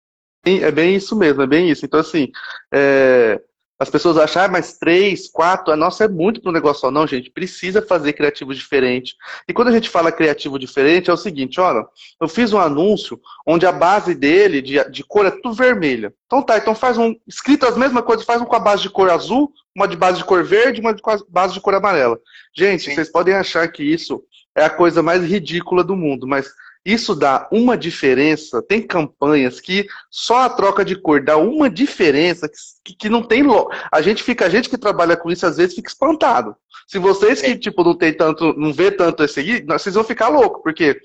é bem isso mesmo, é bem isso. Então, assim, é, as pessoas acham, ah, mas três, quatro, a nossa é muito para um negócio. Não, gente, precisa fazer criativo diferente. E quando a gente fala criativo diferente, é o seguinte, olha, eu fiz um anúncio onde a base dele, de, de cor, é tudo vermelha. Então tá, então faz um, escrito as mesmas coisas, faz um com a base de cor azul, uma de base de cor verde, uma de base de cor amarela. Gente, Sim. vocês podem achar que isso é a coisa mais ridícula do mundo, mas isso dá uma diferença. Tem campanhas que só a troca de cor dá uma diferença que, que não tem. Lo... A gente fica, a gente que trabalha com isso às vezes fica espantado. Se vocês que tipo não tem tanto, não vê tanto esse aí, vocês vão ficar loucos, porque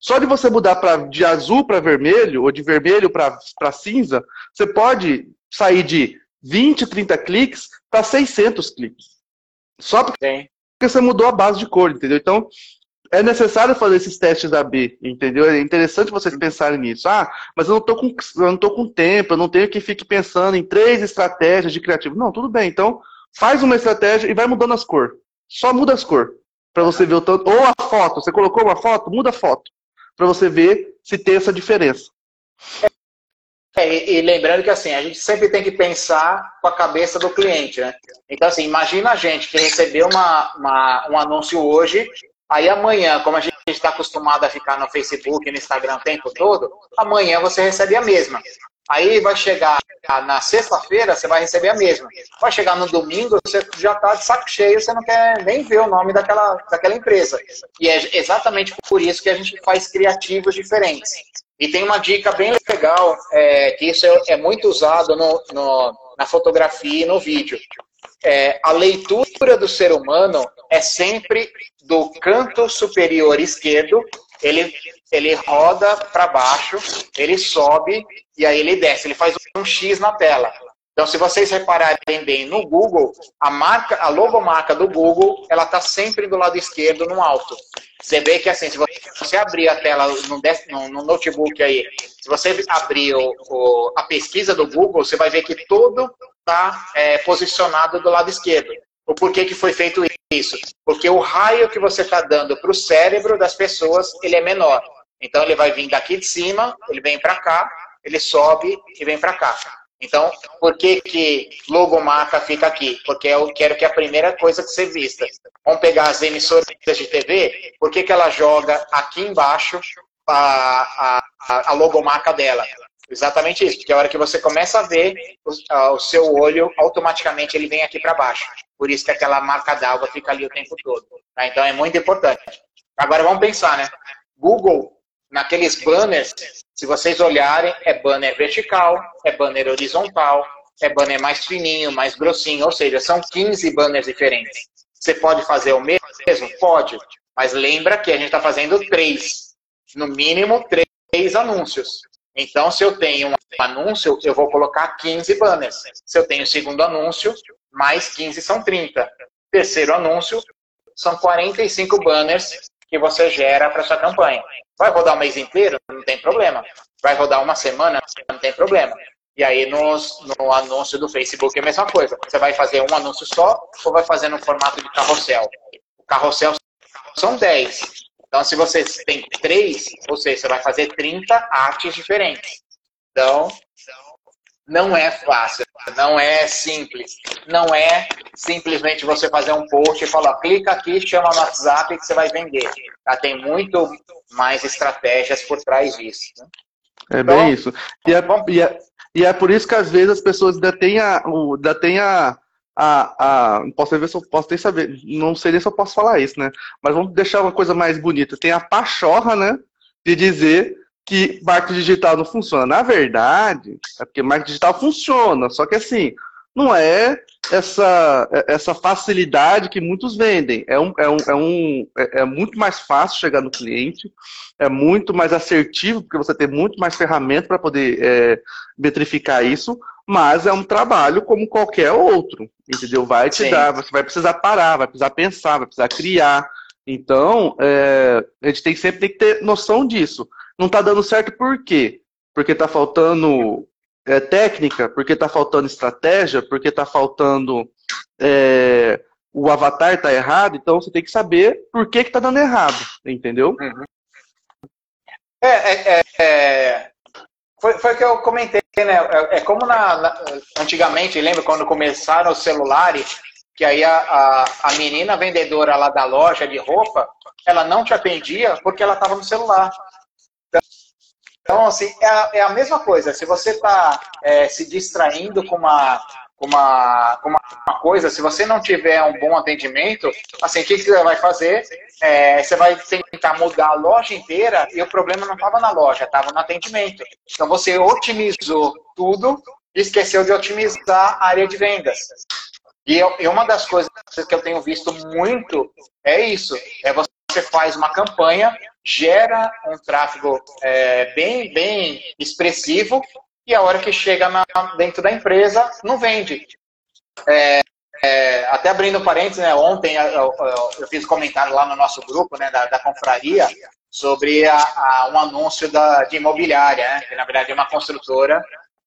só de você mudar pra, de azul para vermelho ou de vermelho para cinza, você pode sair de 20, 30 cliques para 600 cliques. Só porque Sim. você mudou a base de cor, entendeu? Então, é necessário fazer esses testes AB, entendeu? É interessante vocês pensarem nisso. Ah, mas eu não estou com, eu não tô com tempo, eu não tenho que fique pensando em três estratégias de criativo. Não, tudo bem. Então, faz uma estratégia e vai mudando as cores. Só muda as cores. Para você ver o tanto. Ou a foto. Você colocou uma foto, muda a foto. Para você ver se tem essa diferença. É, e, e, lembrando que assim, a gente sempre tem que pensar com a cabeça do cliente, né? Então, assim, imagina a gente que recebeu uma, uma um anúncio hoje Aí amanhã, como a gente está acostumado a ficar no Facebook e no Instagram o tempo todo, amanhã você recebe a mesma. Aí vai chegar na sexta-feira, você vai receber a mesma. Vai chegar no domingo, você já está de saco cheio, você não quer nem ver o nome daquela, daquela empresa. E é exatamente por isso que a gente faz criativos diferentes. E tem uma dica bem legal, é, que isso é, é muito usado no, no, na fotografia e no vídeo. É, a leitura do ser humano é sempre do canto superior esquerdo, ele, ele roda para baixo, ele sobe e aí ele desce. Ele faz um X na tela. Então, se vocês repararem bem no Google, a marca, a logomarca do Google, ela está sempre do lado esquerdo, no alto. Você vê que assim, se você abrir a tela no, no, no notebook aí, se você abrir o, o, a pesquisa do Google, você vai ver que todo está é, posicionado do lado esquerdo. O porquê que foi feito isso? Porque o raio que você está dando para o cérebro das pessoas, ele é menor. Então ele vai vir daqui de cima, ele vem para cá, ele sobe e vem para cá. Então, por que que logomarca fica aqui? Porque eu quero que a primeira coisa que você vista. Vamos pegar as emissoras de TV, por que, que ela joga aqui embaixo a, a, a logomarca dela? Exatamente isso, porque a hora que você começa a ver, o, o seu olho, automaticamente ele vem aqui para baixo. Por isso que aquela marca d'água fica ali o tempo todo. Tá? Então é muito importante. Agora vamos pensar, né? Google naqueles banners, se vocês olharem, é banner vertical, é banner horizontal, é banner mais fininho, mais grossinho, ou seja, são 15 banners diferentes. Você pode fazer o mesmo? Pode, mas lembra que a gente está fazendo três, no mínimo três anúncios. Então, se eu tenho um anúncio, eu vou colocar 15 banners. Se eu tenho segundo anúncio, mais 15 são 30. Terceiro anúncio, são 45 banners que você gera para sua campanha. Vai rodar um mês inteiro? Não tem problema. Vai rodar uma semana? Não tem problema. E aí nos, no anúncio do Facebook é a mesma coisa. Você vai fazer um anúncio só ou vai fazer no formato de carrossel? O carrossel são 10. Então, se você tem 3, ou seja, você vai fazer 30 artes diferentes. Então, não é fácil, não é simples. Não é simplesmente você fazer um post e falar, clica aqui, chama no WhatsApp que você vai vender. Tá? Tem muito mais estratégias por trás disso. Né? É bem então, isso. E é, e, é, e é, por isso que às vezes as pessoas ainda têm a. Ainda têm a, a, a posso ver se eu posso nem saber. Não sei nem se eu posso falar isso, né? Mas vamos deixar uma coisa mais bonita. Tem a pachorra, né? De dizer que marketing digital não funciona. Na verdade, é porque marketing digital funciona, só que assim, não é essa, essa facilidade que muitos vendem. É, um, é, um, é, um, é, é muito mais fácil chegar no cliente, é muito mais assertivo, porque você tem muito mais ferramentas para poder é, metrificar isso, mas é um trabalho como qualquer outro, entendeu? Vai te Sim. dar, você vai precisar parar, vai precisar pensar, vai precisar criar. Então, é, a gente tem, sempre tem que ter noção disso. Não está dando certo por quê? Porque está faltando é, técnica, porque está faltando estratégia, porque está faltando é, o avatar está errado, então você tem que saber por que está dando errado, entendeu? Uhum. É, é, é, é, foi, foi que eu comentei, né? É, é como na, na, antigamente, lembra quando começaram os celulares, que aí a, a, a menina vendedora lá da loja de roupa, ela não te atendia porque ela estava no celular. Então, assim, é a, é a mesma coisa. Se você está é, se distraindo com uma, com, uma, com uma coisa, se você não tiver um bom atendimento, assim, o que, que você vai fazer? É, você vai tentar mudar a loja inteira e o problema não estava na loja, estava no atendimento. Então, você otimizou tudo e esqueceu de otimizar a área de vendas. E, eu, e uma das coisas que eu tenho visto muito é isso, é você faz uma campanha gera um tráfego é, bem, bem expressivo e a hora que chega na, dentro da empresa, não vende. É, é, até abrindo parênteses, né, ontem eu, eu, eu, fiz comentário lá no nosso grupo né, da, da confraria sobre a, a, um anúncio da, de imobiliária, né, que na verdade é uma construtora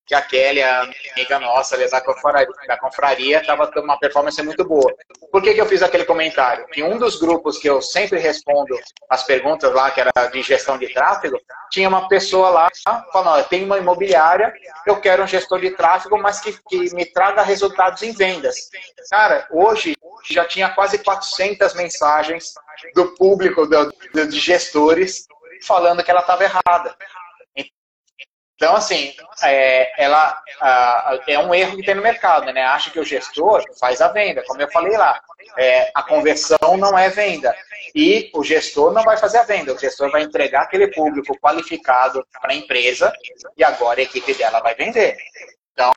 que a Kelly, a amiga nossa da confraria, estava tendo uma performance muito boa. Por que, que eu fiz aquele comentário? Que um dos grupos que eu sempre respondo as perguntas lá, que era de gestão de tráfego, tinha uma pessoa lá falando, tenho uma imobiliária, eu quero um gestor de tráfego, mas que, que me traga resultados em vendas. Cara, hoje já tinha quase 400 mensagens do público, do, de gestores, falando que ela estava errada. Então, assim, é, ela é um erro que tem no mercado, né? Acha que o gestor faz a venda, como eu falei lá. É, a conversão não é venda. E o gestor não vai fazer a venda, o gestor vai entregar aquele público qualificado para a empresa e agora a equipe dela vai vender. Então,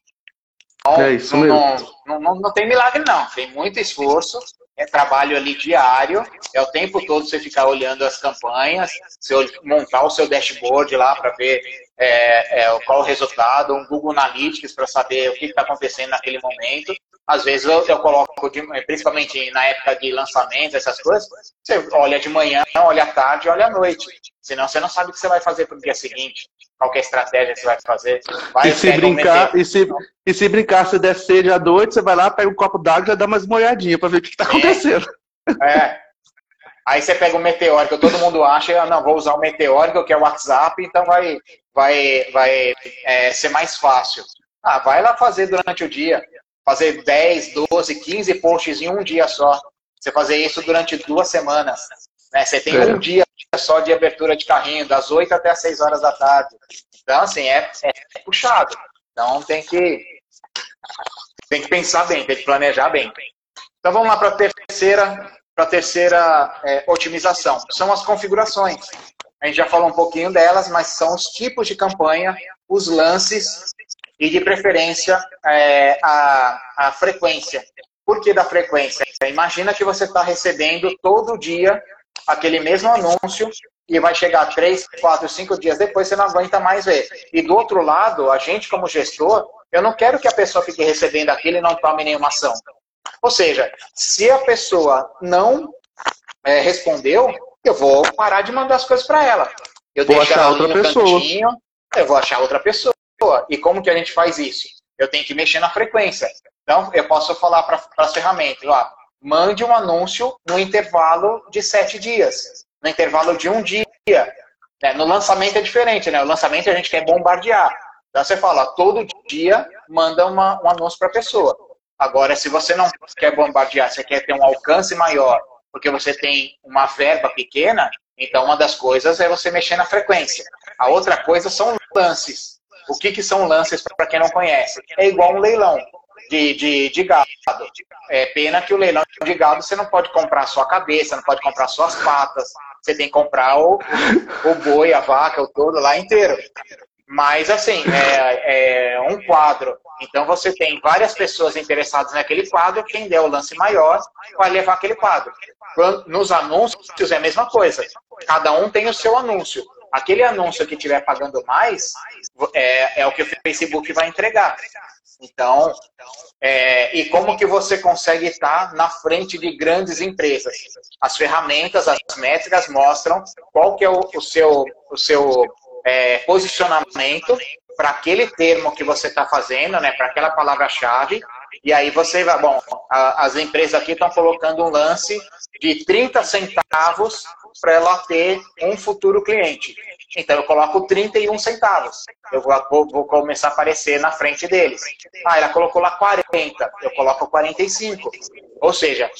é não, não, não, não, tem milagre, não. Tem muito esforço, é trabalho ali diário, é o tempo todo você ficar olhando as campanhas, você montar o seu dashboard lá para ver é, é, qual o resultado, um Google Analytics para saber o que está acontecendo naquele momento. Às vezes eu, eu coloco, de, principalmente na época de lançamento, essas coisas, você olha de manhã, olha à tarde, olha à noite. Senão você não sabe o que você vai fazer para o dia seguinte. Qual é a estratégia que você vai fazer. Vai, e, se brincar, e, se, e se brincar, se der sede à noite, você vai lá, pega um copo d'água e já dá umas molhadinhas para ver o que está acontecendo. É. Aí você pega o meteórico, todo mundo acha, não, vou usar o meteórico, que é o WhatsApp, então vai, vai, vai é, ser mais fácil. Ah, vai lá fazer durante o dia. Fazer 10, 12, 15 posts em um dia só. Você fazer isso durante duas semanas. Né? Você tem é. um dia só de abertura de carrinho, das 8 até as 6 horas da tarde. Então, assim, é, é puxado. Então tem que, tem que pensar bem, tem que planejar bem. Então vamos lá para a terceira para a terceira é, otimização. São as configurações. a gente já falou um pouquinho delas, mas são os tipos de campanha, os lances e, de preferência, é, a, a frequência. Por que da frequência? Imagina que você está recebendo todo dia aquele mesmo anúncio e vai chegar três, quatro, cinco dias depois, você não aguenta mais ver. E do outro lado, a gente como gestor, eu não quero que a pessoa fique recebendo aquilo e não tome nenhuma ação. Ou seja, se a pessoa não é, respondeu, eu vou parar de mandar as coisas para ela. Eu vou achar outra pessoa. Cantinho, eu vou achar outra pessoa. E como que a gente faz isso? Eu tenho que mexer na frequência. Então, eu posso falar para as ferramentas, ó, mande um anúncio no intervalo de sete dias, no intervalo de um dia. É, no lançamento é diferente, né? O lançamento a gente quer bombardear. Então você fala, todo dia manda uma, um anúncio para a pessoa. Agora, se você não quer bombardear, você quer ter um alcance maior, porque você tem uma verba pequena, então uma das coisas é você mexer na frequência. A outra coisa são lances. O que, que são lances, para quem não conhece? É igual um leilão de, de, de gado. É pena que o leilão de gado você não pode comprar só a cabeça, não pode comprar só as patas. Você tem que comprar o, o boi, a vaca, o todo lá inteiro. Mas, assim, é, é, um quadro. Então, você tem várias pessoas interessadas naquele quadro. Quem der o lance maior vai levar aquele quadro. Nos anúncios é a mesma coisa. Cada um tem o seu anúncio. Aquele anúncio que estiver pagando mais é, é o que o Facebook vai entregar. Então, é, e como que você consegue estar na frente de grandes empresas? As ferramentas, as métricas mostram qual que é o, o seu, o seu é, posicionamento para aquele termo que você está fazendo, né, para aquela palavra-chave, e aí você vai, bom, a, as empresas aqui estão colocando um lance de 30 centavos para ela ter um futuro cliente. Então eu coloco 31 centavos. Eu vou, vou, começar a aparecer na frente deles. Ah, ela colocou lá 40, eu coloco 45. Ou seja,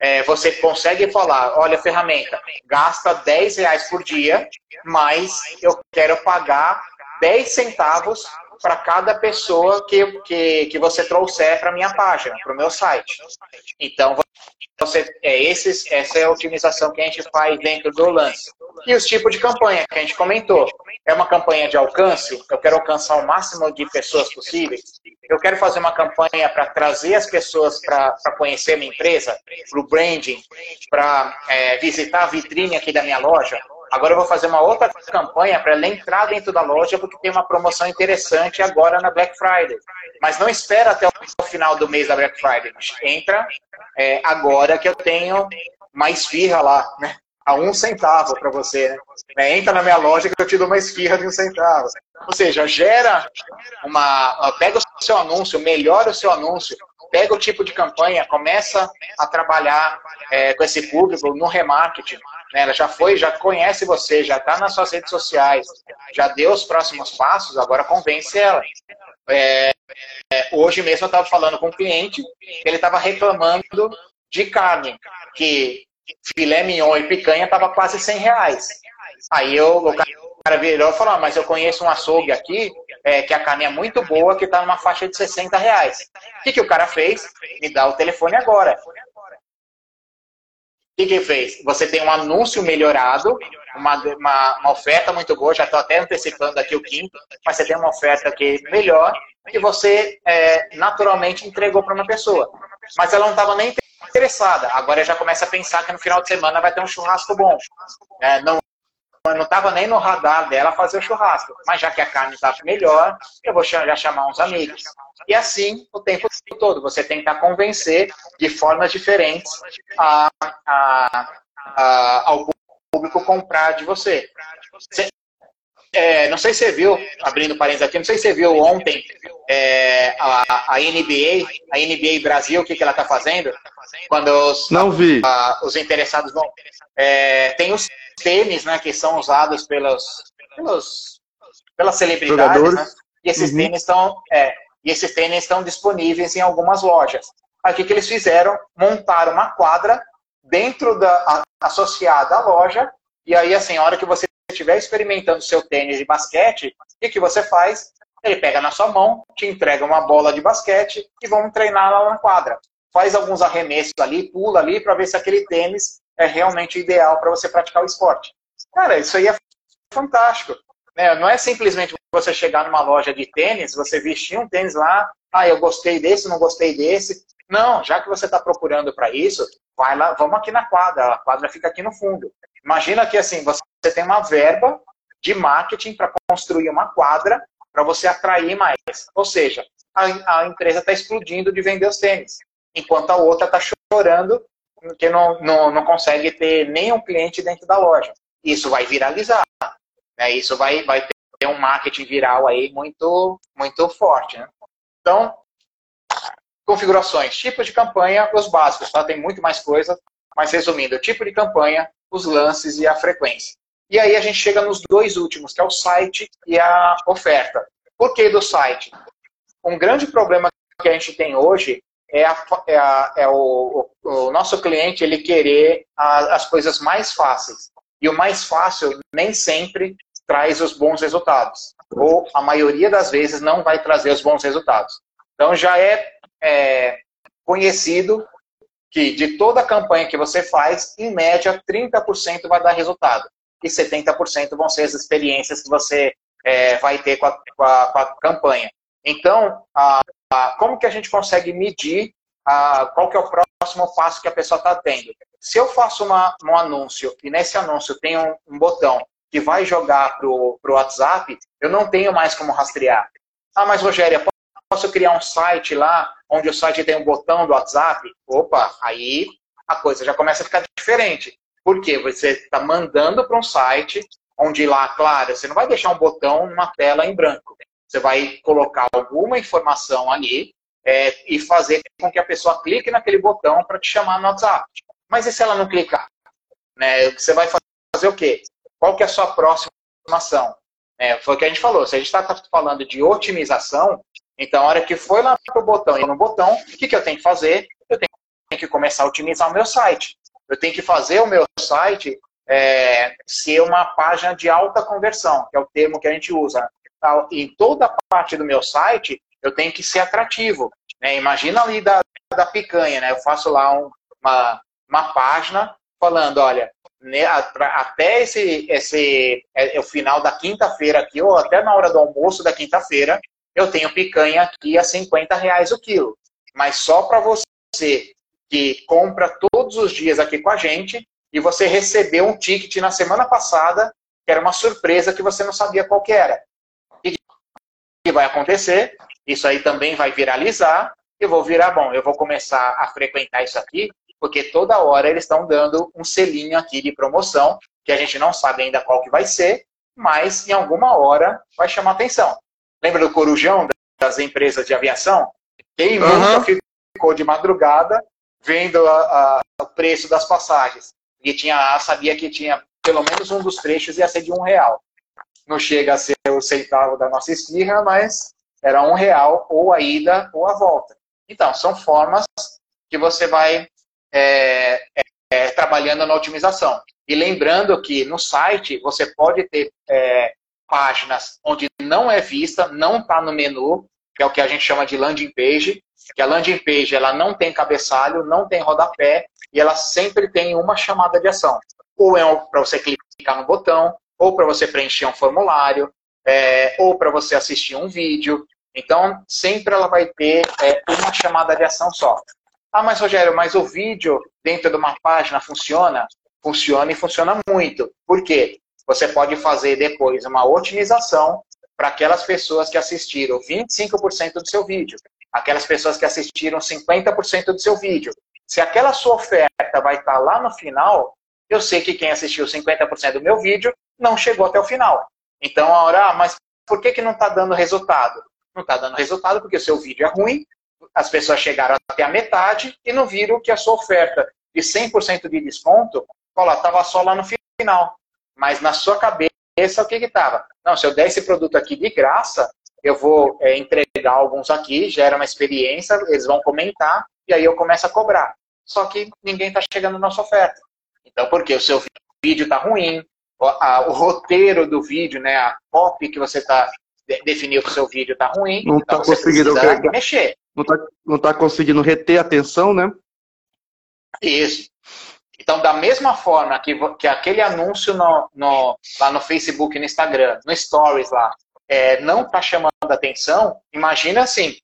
é, você consegue falar, olha ferramenta, gasta 10 reais por dia, mas eu quero pagar 10 centavos para cada pessoa que, que, que você trouxer para minha página, para o meu site. Então, você, é, esses, essa é a otimização que a gente faz dentro do lance. E os tipos de campanha que a gente comentou. É uma campanha de alcance, eu quero alcançar o máximo de pessoas possíveis. Eu quero fazer uma campanha para trazer as pessoas para conhecer minha empresa, para o branding, para é, visitar a vitrine aqui da minha loja. Agora eu vou fazer uma outra campanha para ela entrar dentro da loja porque tem uma promoção interessante agora na Black Friday. Mas não espera até o final do mês da Black Friday. Entra é, agora que eu tenho mais firra lá, né? A um centavo para você, né? Entra na minha loja que eu te dou uma esfirra de um centavo. Ou seja, gera uma. Pega o seu anúncio, melhora o seu anúncio, pega o tipo de campanha, começa a trabalhar é, com esse público no remarketing. Né? Ela já foi, já conhece você, já está nas suas redes sociais, já deu os próximos passos, agora convence ela. É, é, hoje mesmo eu estava falando com um cliente, ele estava reclamando de carne, que filé mignon e picanha estava quase 100 reais. Aí eu, o cara virou e falou, ah, mas eu conheço um açougue aqui é, que a carne é muito boa, que está numa faixa de 60 reais. O que, que o cara fez? Me dá o telefone agora. O que, que fez? Você tem um anúncio melhorado, uma, uma, uma oferta muito boa, já estou até antecipando aqui o quinto, mas você tem uma oferta que melhor e você é, naturalmente entregou para uma pessoa. Mas ela não estava nem interessada. Agora já começa a pensar que no final de semana vai ter um churrasco bom. É, não não estava nem no radar dela fazer o churrasco. Mas já que a carne está melhor, eu vou já chamar uns amigos. E assim, o tempo todo, você tenta convencer de formas diferentes a, a, a, ao público comprar de você. É, não sei se você viu, abrindo parênteses aqui, não sei se você viu ontem é, a, a, NBA, a NBA Brasil, o que, que ela está fazendo? Quando os, não vi. A, os interessados vão. É, tem os tênis, né, que são usados pelos, pelos pelas celebridades, né? E esses uhum. tênis estão, é, e esses tênis estão disponíveis em algumas lojas. Aí o que, que eles fizeram? Montaram uma quadra dentro da a, associada à loja. E aí, assim, a hora que você estiver experimentando seu tênis de basquete, o que, que você faz? Ele pega na sua mão, te entrega uma bola de basquete e vamos treinar lá na quadra. Faz alguns arremessos ali, pula ali para ver se aquele tênis é realmente ideal para você praticar o esporte. Cara, isso aí é fantástico. Né? Não é simplesmente você chegar numa loja de tênis, você vestir um tênis lá, ah, eu gostei desse, não gostei desse. Não, já que você está procurando para isso, vai lá, vamos aqui na quadra, a quadra fica aqui no fundo. Imagina que assim, você tem uma verba de marketing para construir uma quadra para você atrair mais. Ou seja, a, a empresa está explodindo de vender os tênis, enquanto a outra está chorando que não, não, não consegue ter nenhum cliente dentro da loja. Isso vai viralizar. Né? Isso vai, vai ter um marketing viral aí muito, muito forte. Né? Então, configurações, tipos de campanha, os básicos, tá? Tem muito mais coisa, mas resumindo, tipo de campanha, os lances e a frequência. E aí a gente chega nos dois últimos, que é o site e a oferta. Por que do site? Um grande problema que a gente tem hoje é, a, é, a, é o, o, nosso cliente ele querer a, as coisas mais fáceis. E o mais fácil nem sempre traz os bons resultados. Ou a maioria das vezes não vai trazer os bons resultados. Então já é, é conhecido que de toda a campanha que você faz, em média, 30% vai dar resultado. E 70% vão ser as experiências que você é, vai ter com a, com a, com a campanha. Então, a, a, como que a gente consegue medir a, qual que é o próximo passo que a pessoa está tendo? Se eu faço uma, um anúncio e nesse anúncio tem um, um botão que vai jogar para o WhatsApp, eu não tenho mais como rastrear. Ah, mas Rogério, posso criar um site lá, onde o site tem um botão do WhatsApp? Opa, aí a coisa já começa a ficar diferente. Por quê? Você está mandando para um site onde lá, claro, você não vai deixar um botão numa tela em branco. Você vai colocar alguma informação ali é, e fazer com que a pessoa clique naquele botão para te chamar no WhatsApp. Mas e se ela não clicar? Né, você vai fazer o quê? Qual que é a sua próxima ação? É, foi o que a gente falou. Se a gente está falando de otimização, então a hora que foi lá para o botão e no botão, o que, que eu tenho que fazer? Eu tenho que começar a otimizar o meu site. Eu tenho que fazer o meu site é, ser uma página de alta conversão, que é o termo que a gente usa. Em toda parte do meu site, eu tenho que ser atrativo. Né? Imagina ali da, da picanha, né? Eu faço lá um, uma, uma página falando, olha, né, até esse, esse é, é, o final da quinta-feira aqui, ou até na hora do almoço da quinta-feira, eu tenho picanha aqui a 50 reais o quilo. Mas só para você que compra todos os dias aqui com a gente e você recebeu um ticket na semana passada que era uma surpresa que você não sabia qual que era. E que vai acontecer? Isso aí também vai viralizar. Eu vou virar, bom, eu vou começar a frequentar isso aqui porque toda hora eles estão dando um selinho aqui de promoção, que a gente não sabe ainda qual que vai ser, mas em alguma hora vai chamar atenção. Lembra do Corujão das empresas de aviação? Quem uhum. nunca ficou de madrugada vendo a, a, o preço das passagens? E tinha, sabia que tinha pelo menos um dos trechos ia ser de um real. Não chega a ser o centavo da nossa esfirra, mas era um real ou a ida ou a volta. Então, são formas que você vai é, é, é, trabalhando na otimização. E lembrando que no site você pode ter é, páginas onde não é vista, não está no menu, que é o que a gente chama de landing page, que a landing page ela não tem cabeçalho, não tem rodapé, e ela sempre tem uma chamada de ação. Ou é para você clicar no botão, ou para você preencher um formulário, é, ou para você assistir um vídeo. Então, sempre ela vai ter é, uma chamada de ação só. Ah, mas Rogério, mas o vídeo dentro de uma página funciona? Funciona e funciona muito. Por quê? Você pode fazer depois uma otimização para aquelas pessoas que assistiram 25% do seu vídeo, aquelas pessoas que assistiram 50% do seu vídeo. Se aquela sua oferta vai estar lá no final, eu sei que quem assistiu 50% do meu vídeo não chegou até o final. Então, a hora, ah, mas por que, que não está dando resultado? Não está dando resultado porque o seu vídeo é ruim, as pessoas chegaram até a metade e não viram que a sua oferta de 100% de desconto estava só lá no final. Mas na sua cabeça, o que estava? Não, se eu der esse produto aqui de graça, eu vou é, entregar alguns aqui, gera uma experiência, eles vão comentar e aí eu começo a cobrar. Só que ninguém está chegando na sua oferta. Então, por quê? O seu vídeo está ruim, o, a, o, roteiro do vídeo, né, a copy que você está definiu que o seu vídeo está ruim, não então tá você conseguindo mexer não está não tá conseguindo reter a atenção, né? Isso. Então, da mesma forma que, que aquele anúncio no, no, lá no Facebook, no Instagram, no Stories lá, é, não está chamando atenção, imagina assim,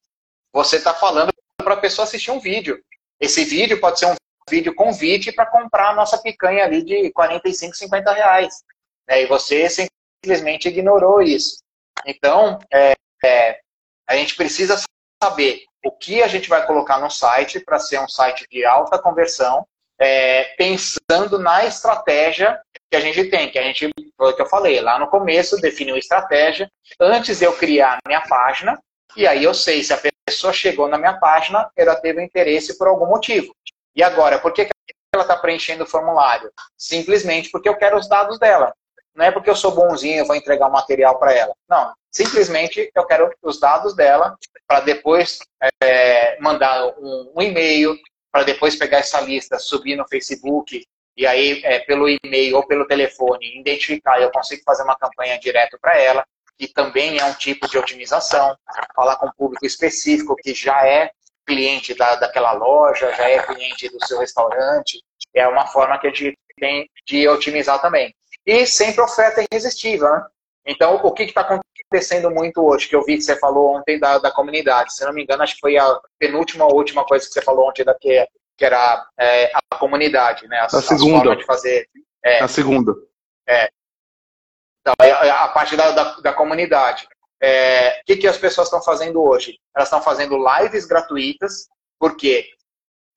você está falando para a pessoa assistir um vídeo. Esse vídeo pode ser um vídeo convite para comprar a nossa picanha ali de 45, 50 reais. Né? E você simplesmente ignorou isso. Então, é, é, a gente precisa saber o que a gente vai colocar no site para ser um site de alta conversão, é, pensando na estratégia que a gente tem, que a gente, foi o que eu falei, lá no começo, definiu estratégia, antes de eu criar a minha página, e aí eu sei se a pessoa chegou na minha página, ela teve interesse por algum motivo. E agora, por que ela está preenchendo o formulário? Simplesmente porque eu quero os dados dela. Não é porque eu sou bonzinho, eu vou entregar o material para ela. Não, simplesmente eu quero os dados dela para depois é, mandar um, um e-mail, para depois pegar essa lista, subir no Facebook e aí é, pelo e-mail ou pelo telefone identificar, eu consigo fazer uma campanha direto para ela, que também é um tipo de otimização, falar com um público específico que já é cliente da, daquela loja, já é cliente do seu restaurante, é uma forma que a gente tem de otimizar também. E sempre oferta irresistível, né? Então, o que está acontecendo muito hoje, que eu vi que você falou ontem da, da comunidade? Se não me engano, acho que foi a penúltima ou última coisa que você falou ontem, da, que, que era é, a comunidade, né? As, a segunda. de fazer. É, a segunda. É. Então, é, é a parte da, da, da comunidade. É, o que, que as pessoas estão fazendo hoje? Elas estão fazendo lives gratuitas, porque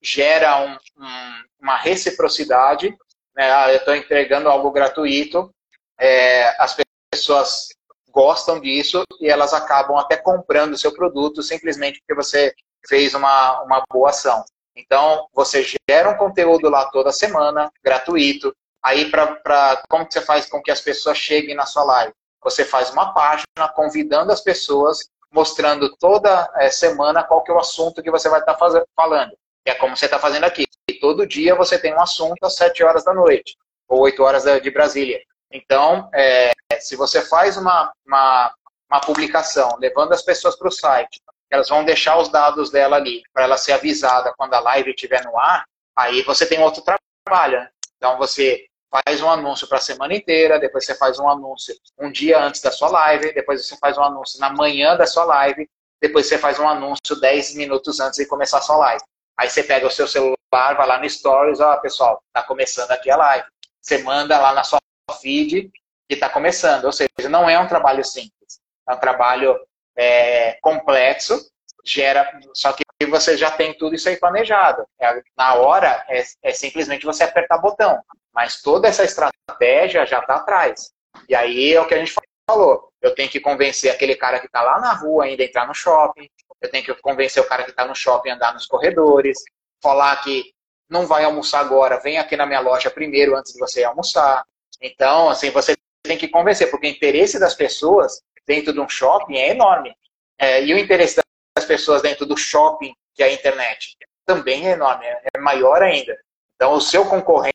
gera um, um, uma reciprocidade. Né? Ah, eu estou entregando algo gratuito, é, as pessoas gostam disso e elas acabam até comprando o seu produto simplesmente porque você fez uma, uma boa ação. Então, você gera um conteúdo lá toda semana, gratuito. Aí, pra, pra, como que você faz com que as pessoas cheguem na sua live? Você faz uma página convidando as pessoas, mostrando toda é, semana qual que é o assunto que você vai estar tá falando. E é como você está fazendo aqui. E todo dia você tem um assunto às 7 horas da noite, ou 8 horas de Brasília. Então, é, se você faz uma, uma, uma publicação levando as pessoas para o site, elas vão deixar os dados dela ali, para ela ser avisada quando a live estiver no ar, aí você tem outro trabalho. Né? Então, você faz um anúncio para a semana inteira, depois você faz um anúncio um dia antes da sua live, depois você faz um anúncio na manhã da sua live, depois você faz um anúncio 10 minutos antes de começar a sua live. Aí você pega o seu celular, vai lá no Stories, ó, pessoal, tá começando aqui a live. Você manda lá na sua feed que está começando. Ou seja, não é um trabalho simples. É um trabalho é, complexo, gera, só que você já tem tudo isso aí planejado. É, na hora, é, é simplesmente você apertar botão. Mas toda essa estratégia já está atrás. E aí é o que a gente falou. Eu tenho que convencer aquele cara que está lá na rua ainda a entrar no shopping. Eu tenho que convencer o cara que está no shopping a andar nos corredores. Falar que não vai almoçar agora, vem aqui na minha loja primeiro antes de você almoçar. Então, assim, você tem que convencer, porque o interesse das pessoas dentro de um shopping é enorme. É, e o interesse das pessoas dentro do shopping, que é a internet, também é enorme, é maior ainda. Então, o seu concorrente,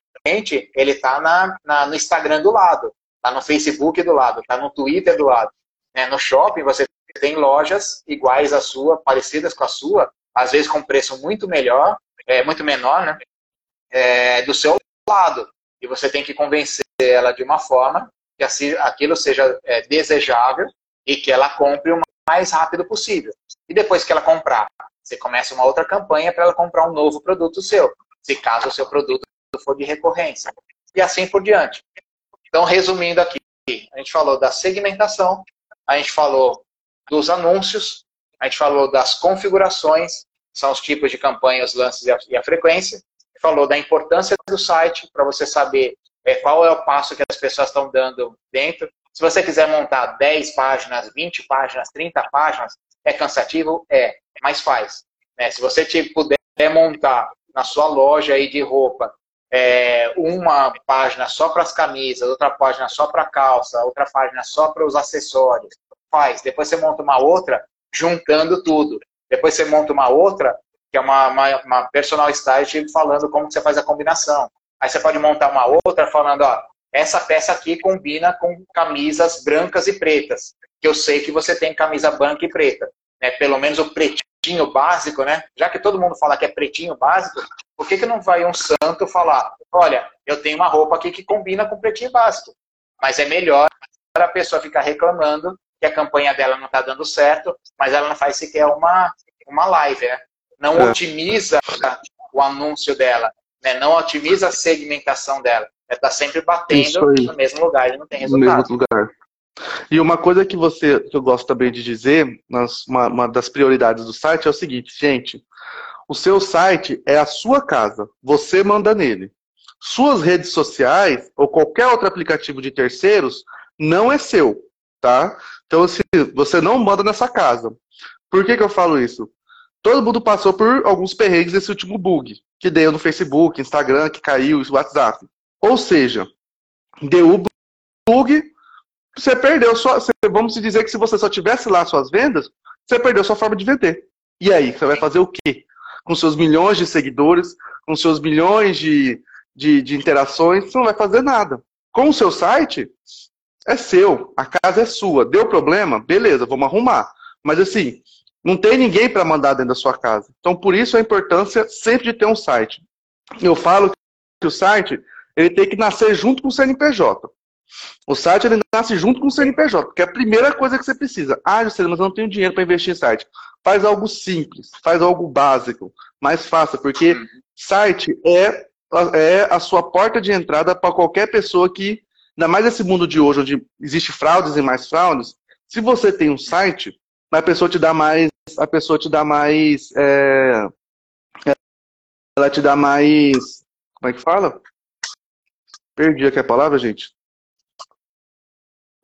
ele está na, na, no Instagram do lado, está no Facebook do lado, está no Twitter do lado. É, no shopping, você tem lojas iguais à sua, parecidas com a sua, às vezes com preço muito melhor, é, muito menor, né? É, do seu lado. E você tem que convencer ela de uma forma que assim, aquilo seja é, desejável e que ela compre o mais rápido possível. E depois que ela comprar, você começa uma outra campanha para ela comprar um novo produto seu, se caso o seu produto for de recorrência. E assim por diante. Então, resumindo aqui, a gente falou da segmentação, a gente falou dos anúncios, a gente falou das configurações, são os tipos de campanha, os lances e a, e a frequência, falou da importância do site para você saber é, qual é o passo que as pessoas estão dando dentro. Se você quiser montar 10 páginas, 20 páginas, 30 páginas, é cansativo? É, mas faz. Né? Se você puder montar na sua loja aí de roupa é, uma página só para as camisas, outra página só para calça, outra página só para os acessórios, faz. Depois você monta uma outra juntando tudo. Depois você monta uma outra, que é uma, uma, uma personal style falando como você faz a combinação. Aí você pode montar uma outra falando, ó, essa peça aqui combina com camisas brancas e pretas, que eu sei que você tem camisa branca e preta. Né? Pelo menos o pretinho básico, né? Já que todo mundo fala que é pretinho básico, Por que, que não vai um santo falar, olha, eu tenho uma roupa aqui que combina com pretinho básico, mas é melhor a pessoa ficar reclamando que a campanha dela não está dando certo, mas ela não faz sequer uma, uma live, né? Não é. otimiza o anúncio dela, né? não otimiza a segmentação dela. Ela está sempre batendo no mesmo lugar e não tem resultado. No mesmo lugar. E uma coisa que você que eu gosto também de dizer, uma, uma das prioridades do site é o seguinte, gente, o seu site é a sua casa, você manda nele. Suas redes sociais ou qualquer outro aplicativo de terceiros não é seu, tá? Então, assim, você não manda nessa casa. Por que, que eu falo isso? Todo mundo passou por alguns perrengues desse último bug, que deu no Facebook, Instagram, que caiu, WhatsApp. Ou seja, deu o bug, você perdeu sua. Vamos dizer que se você só tivesse lá suas vendas, você perdeu sua forma de vender. E aí, você vai fazer o quê? Com seus milhões de seguidores, com seus milhões de, de, de interações, você não vai fazer nada. Com o seu site, é seu, a casa é sua. Deu problema? Beleza, vamos arrumar. Mas assim, não tem ninguém para mandar dentro da sua casa. Então, por isso a importância sempre de ter um site. Eu falo que o site ele tem que nascer junto com o CNPJ. O site ele nasce junto com o CNPJ, porque é a primeira coisa que você precisa. Ah, Juscelino, mas eu não tenho dinheiro para investir em site. Faz algo simples, faz algo básico, mais fácil, porque site é, é a sua porta de entrada para qualquer pessoa que ainda mais nesse mundo de hoje, onde existe fraudes e mais fraudes, se você tem um site, a pessoa te dá mais, a pessoa te dá mais, é, ela te dá mais, como é que fala? Perdi aqui a palavra, gente.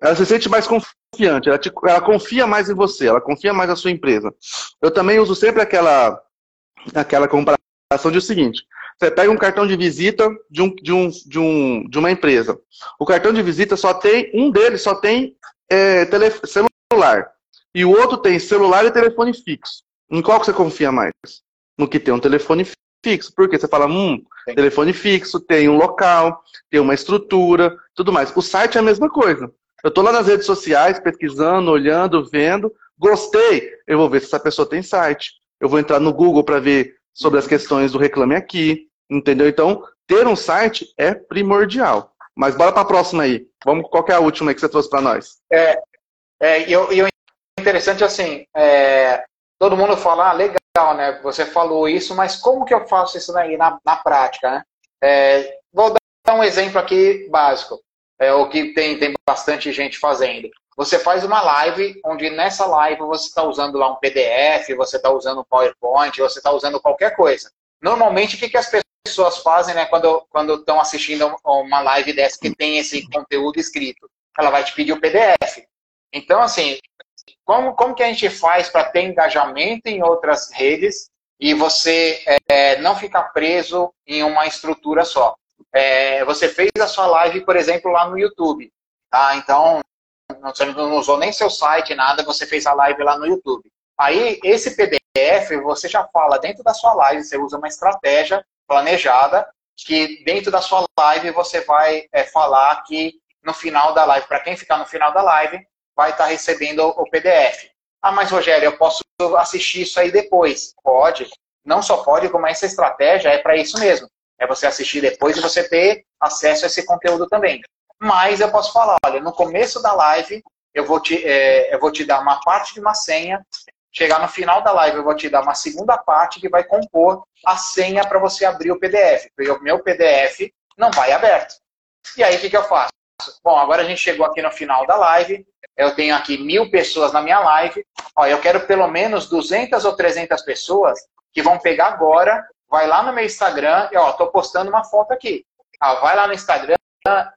Ela se sente mais confiante, ela, te, ela confia mais em você, ela confia mais na sua empresa. Eu também uso sempre aquela, aquela comparação de o seguinte, você pega um cartão de visita de, um, de, um, de, um, de uma empresa. O cartão de visita só tem, um deles só tem é, celular. E o outro tem celular e telefone fixo. Em qual que você confia mais? No que tem um telefone fixo. Porque você fala, hum, telefone fixo, tem um local, tem uma estrutura, tudo mais. O site é a mesma coisa. Eu estou lá nas redes sociais, pesquisando, olhando, vendo. Gostei, eu vou ver se essa pessoa tem site. Eu vou entrar no Google para ver sobre as questões do Reclame Aqui, entendeu? Então, ter um site é primordial. Mas bora para a próxima aí. Vamos, qual é a última que você trouxe para nós? É, é, e, o interessante assim, é, todo mundo fala, ah, legal, né? Você falou isso, mas como que eu faço isso daí na, na prática, né? É, vou dar um exemplo aqui básico, é, o que tem, tem bastante gente fazendo. Você faz uma live onde nessa live você está usando lá um PDF, você está usando um PowerPoint, você está usando qualquer coisa. Normalmente, o que, que as pessoas fazem né, quando quando estão assistindo uma live dessa que tem esse conteúdo escrito? Ela vai te pedir o PDF. Então, assim, como, como que a gente faz para ter engajamento em outras redes e você é, não ficar preso em uma estrutura só? É, você fez a sua live, por exemplo, lá no YouTube. Tá? Então, você não usou nem seu site, nada, você fez a live lá no YouTube. Aí, esse PDF, você já fala dentro da sua live, você usa uma estratégia planejada, que dentro da sua live você vai é, falar que no final da live, para quem ficar no final da live, vai estar tá recebendo o PDF. Ah, mas Rogério, eu posso assistir isso aí depois? Pode. Não só pode, como essa estratégia é para isso mesmo. É você assistir depois e você ter acesso a esse conteúdo também. Mas eu posso falar, olha, no começo da live eu vou te, é, eu vou te dar uma parte de uma senha, chegar no final da live eu vou te dar uma segunda parte que vai compor a senha para você abrir o PDF, porque o meu PDF não vai aberto. E aí o que, que eu faço? Bom, agora a gente chegou aqui no final da live, eu tenho aqui mil pessoas na minha live, ó, eu quero pelo menos 200 ou 300 pessoas que vão pegar agora, vai lá no meu Instagram e ó, tô postando uma foto aqui. Ah, vai lá no Instagram,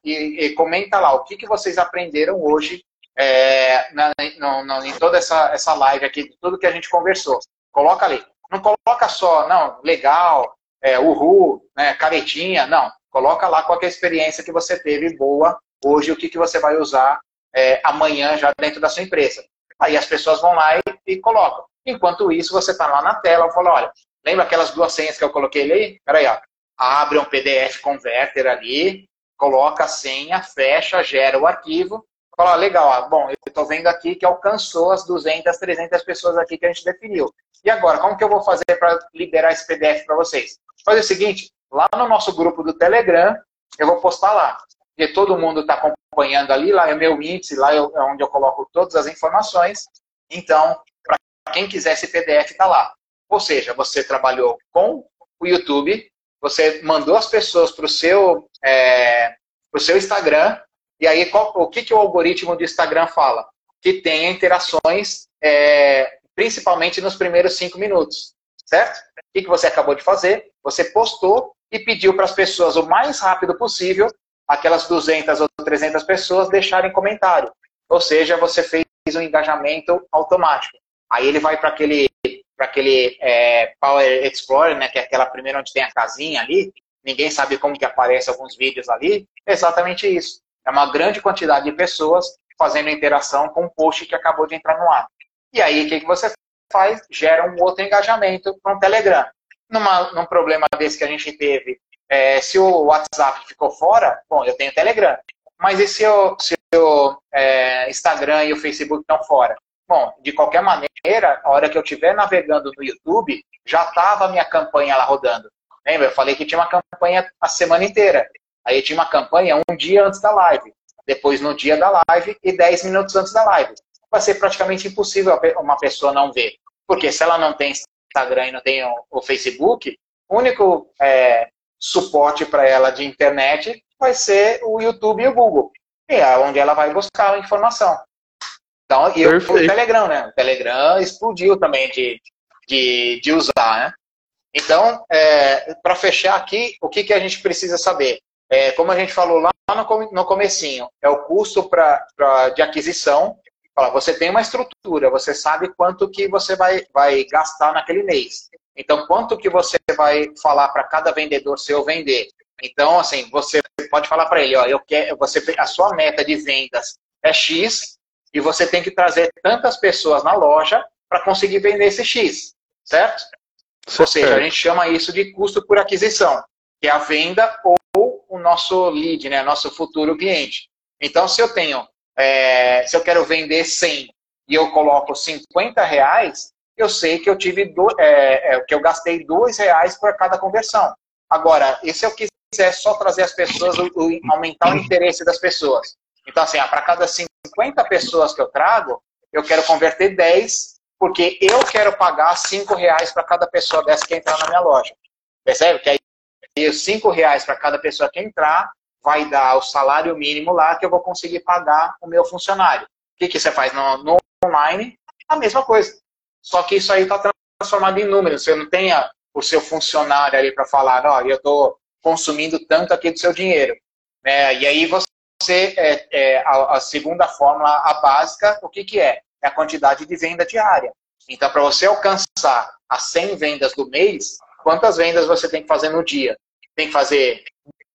e, e, comenta lá o que, que vocês aprenderam hoje é, na, em toda essa, essa live aqui, tudo que a gente conversou. Coloca ali. Não coloca só, não, legal, é, uhul, né, caretinha, não. Coloca lá qual é a experiência que você teve boa hoje, o que, que você vai usar é, amanhã já dentro da sua empresa. Aí as pessoas vão lá e, e colocam. Enquanto isso, você está lá na tela, fala, olha, lembra aquelas duas senhas que eu coloquei ali? Peraí, ó. Abre um PDF Converter ali, coloca a senha, fecha, gera o arquivo, fala, legal, ah, bom, eu estou vendo aqui que alcançou as 200, 300 pessoas aqui que a gente definiu. E agora, como que eu vou fazer para liberar esse PDF para vocês? fazer o seguinte, lá no nosso grupo do Telegram, eu vou postar lá. E todo mundo está acompanhando ali, lá é meu índice, lá é onde eu coloco todas as informações. Então, para quem quiser esse PDF, está lá. Ou seja, você trabalhou com o YouTube, você mandou as pessoas para o seu, é, seu Instagram, e aí qual, o que, que o algoritmo do Instagram fala? Que tenha interações, é, principalmente nos primeiros cinco minutos, certo? O que, que você acabou de fazer? Você postou e pediu para as pessoas o mais rápido possível, aquelas 200 ou 300 pessoas, deixarem comentário. Ou seja, você fez um engajamento automático. Aí ele vai para aquele para aquele é, Power Explorer, né, que é aquela primeira onde tem a casinha ali, ninguém sabe como que aparece alguns vídeos ali, é exatamente isso. É uma grande quantidade de pessoas fazendo interação com um post que acabou de entrar no ar. E aí, o que, que você faz? Gera um outro engajamento para um Telegram. Numa, num problema desse que a gente teve, é, se o WhatsApp ficou fora, bom, eu tenho Telegram. Mas e se o, se o é, Instagram e o Facebook estão fora? Bom, de qualquer maneira, a hora que eu estiver navegando no YouTube, já estava a minha campanha lá rodando. Lembra? Eu falei que tinha uma campanha a semana inteira. Aí tinha uma campanha um dia antes da live, depois no dia da live e 10 minutos antes da live. Vai ser praticamente impossível uma pessoa não ver. Porque se ela não tem Instagram e não tem o, Facebook, o único é, suporte para ela de internet vai ser o YouTube e o Google. E é onde ela vai buscar a informação. Então, e o Telegram, né? O Telegram explodiu também de, de, de usar, né? Então, é, para fechar aqui, o que, que a gente precisa saber? É, como a gente falou lá no, no comecinho, é o custo pra, pra, de aquisição. Você tem uma estrutura, você sabe quanto que você vai, vai gastar naquele mês. Então, quanto que você vai falar para cada vendedor seu vender? Então, assim, você pode falar para ele, ó, eu quero, você, a sua meta de vendas é X e você tem que trazer tantas pessoas na loja para conseguir vender esse X, certo? certo? Ou seja, a gente chama isso de custo por aquisição, que é a venda ou o nosso lead, né, nosso futuro cliente. Então, se eu tenho, é, se eu quero vender 100 e eu coloco 50 reais, eu sei que eu tive do, é, é, que eu gastei dois reais por cada conversão. Agora, e se eu quiser só trazer as pessoas, o, o, aumentar o interesse das pessoas? Então, assim, para cada 50 pessoas que eu trago, eu quero converter 10, porque eu quero pagar 5 reais para cada pessoa dessa que entrar na minha loja. Percebe? Que aí e os cinco reais para cada pessoa que entrar vai dar o salário mínimo lá que eu vou conseguir pagar o meu funcionário. O que, que você faz no, no online? A mesma coisa. Só que isso aí está transformado em números. Você não tem a, o seu funcionário ali para falar, oh, eu estou consumindo tanto aqui do seu dinheiro. É, e aí você, é, é, a, a, segunda fórmula, a básica, o que, que é? É a quantidade de venda diária. Então, para você alcançar as 100 vendas do mês, quantas vendas você tem que fazer no dia? Tem que fazer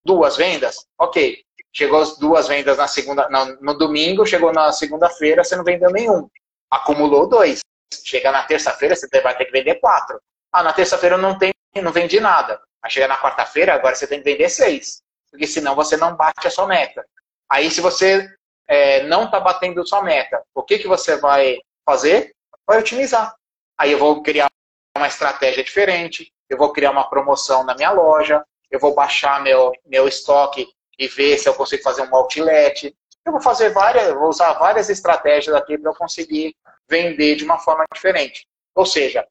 duas vendas? Ok. Chegou as duas vendas na segunda, no, no domingo, chegou na segunda-feira, você não vendeu nenhum. Acumulou dois. Chega na terça-feira, você vai ter que vender quatro. Ah, na terça-feira não tem, não vendi nada. Mas chega na quarta-feira, agora você tem que vender seis. Porque senão você não bate a sua meta. Aí, se você é, não está batendo sua meta, o que, que você vai fazer? Vai otimizar. Aí eu vou criar uma estratégia diferente, eu vou criar uma promoção na minha loja, eu vou baixar meu, meu estoque e ver se eu consigo fazer um outlet. Eu vou fazer várias, vou usar várias estratégias aqui para eu conseguir vender de uma forma diferente. Ou seja,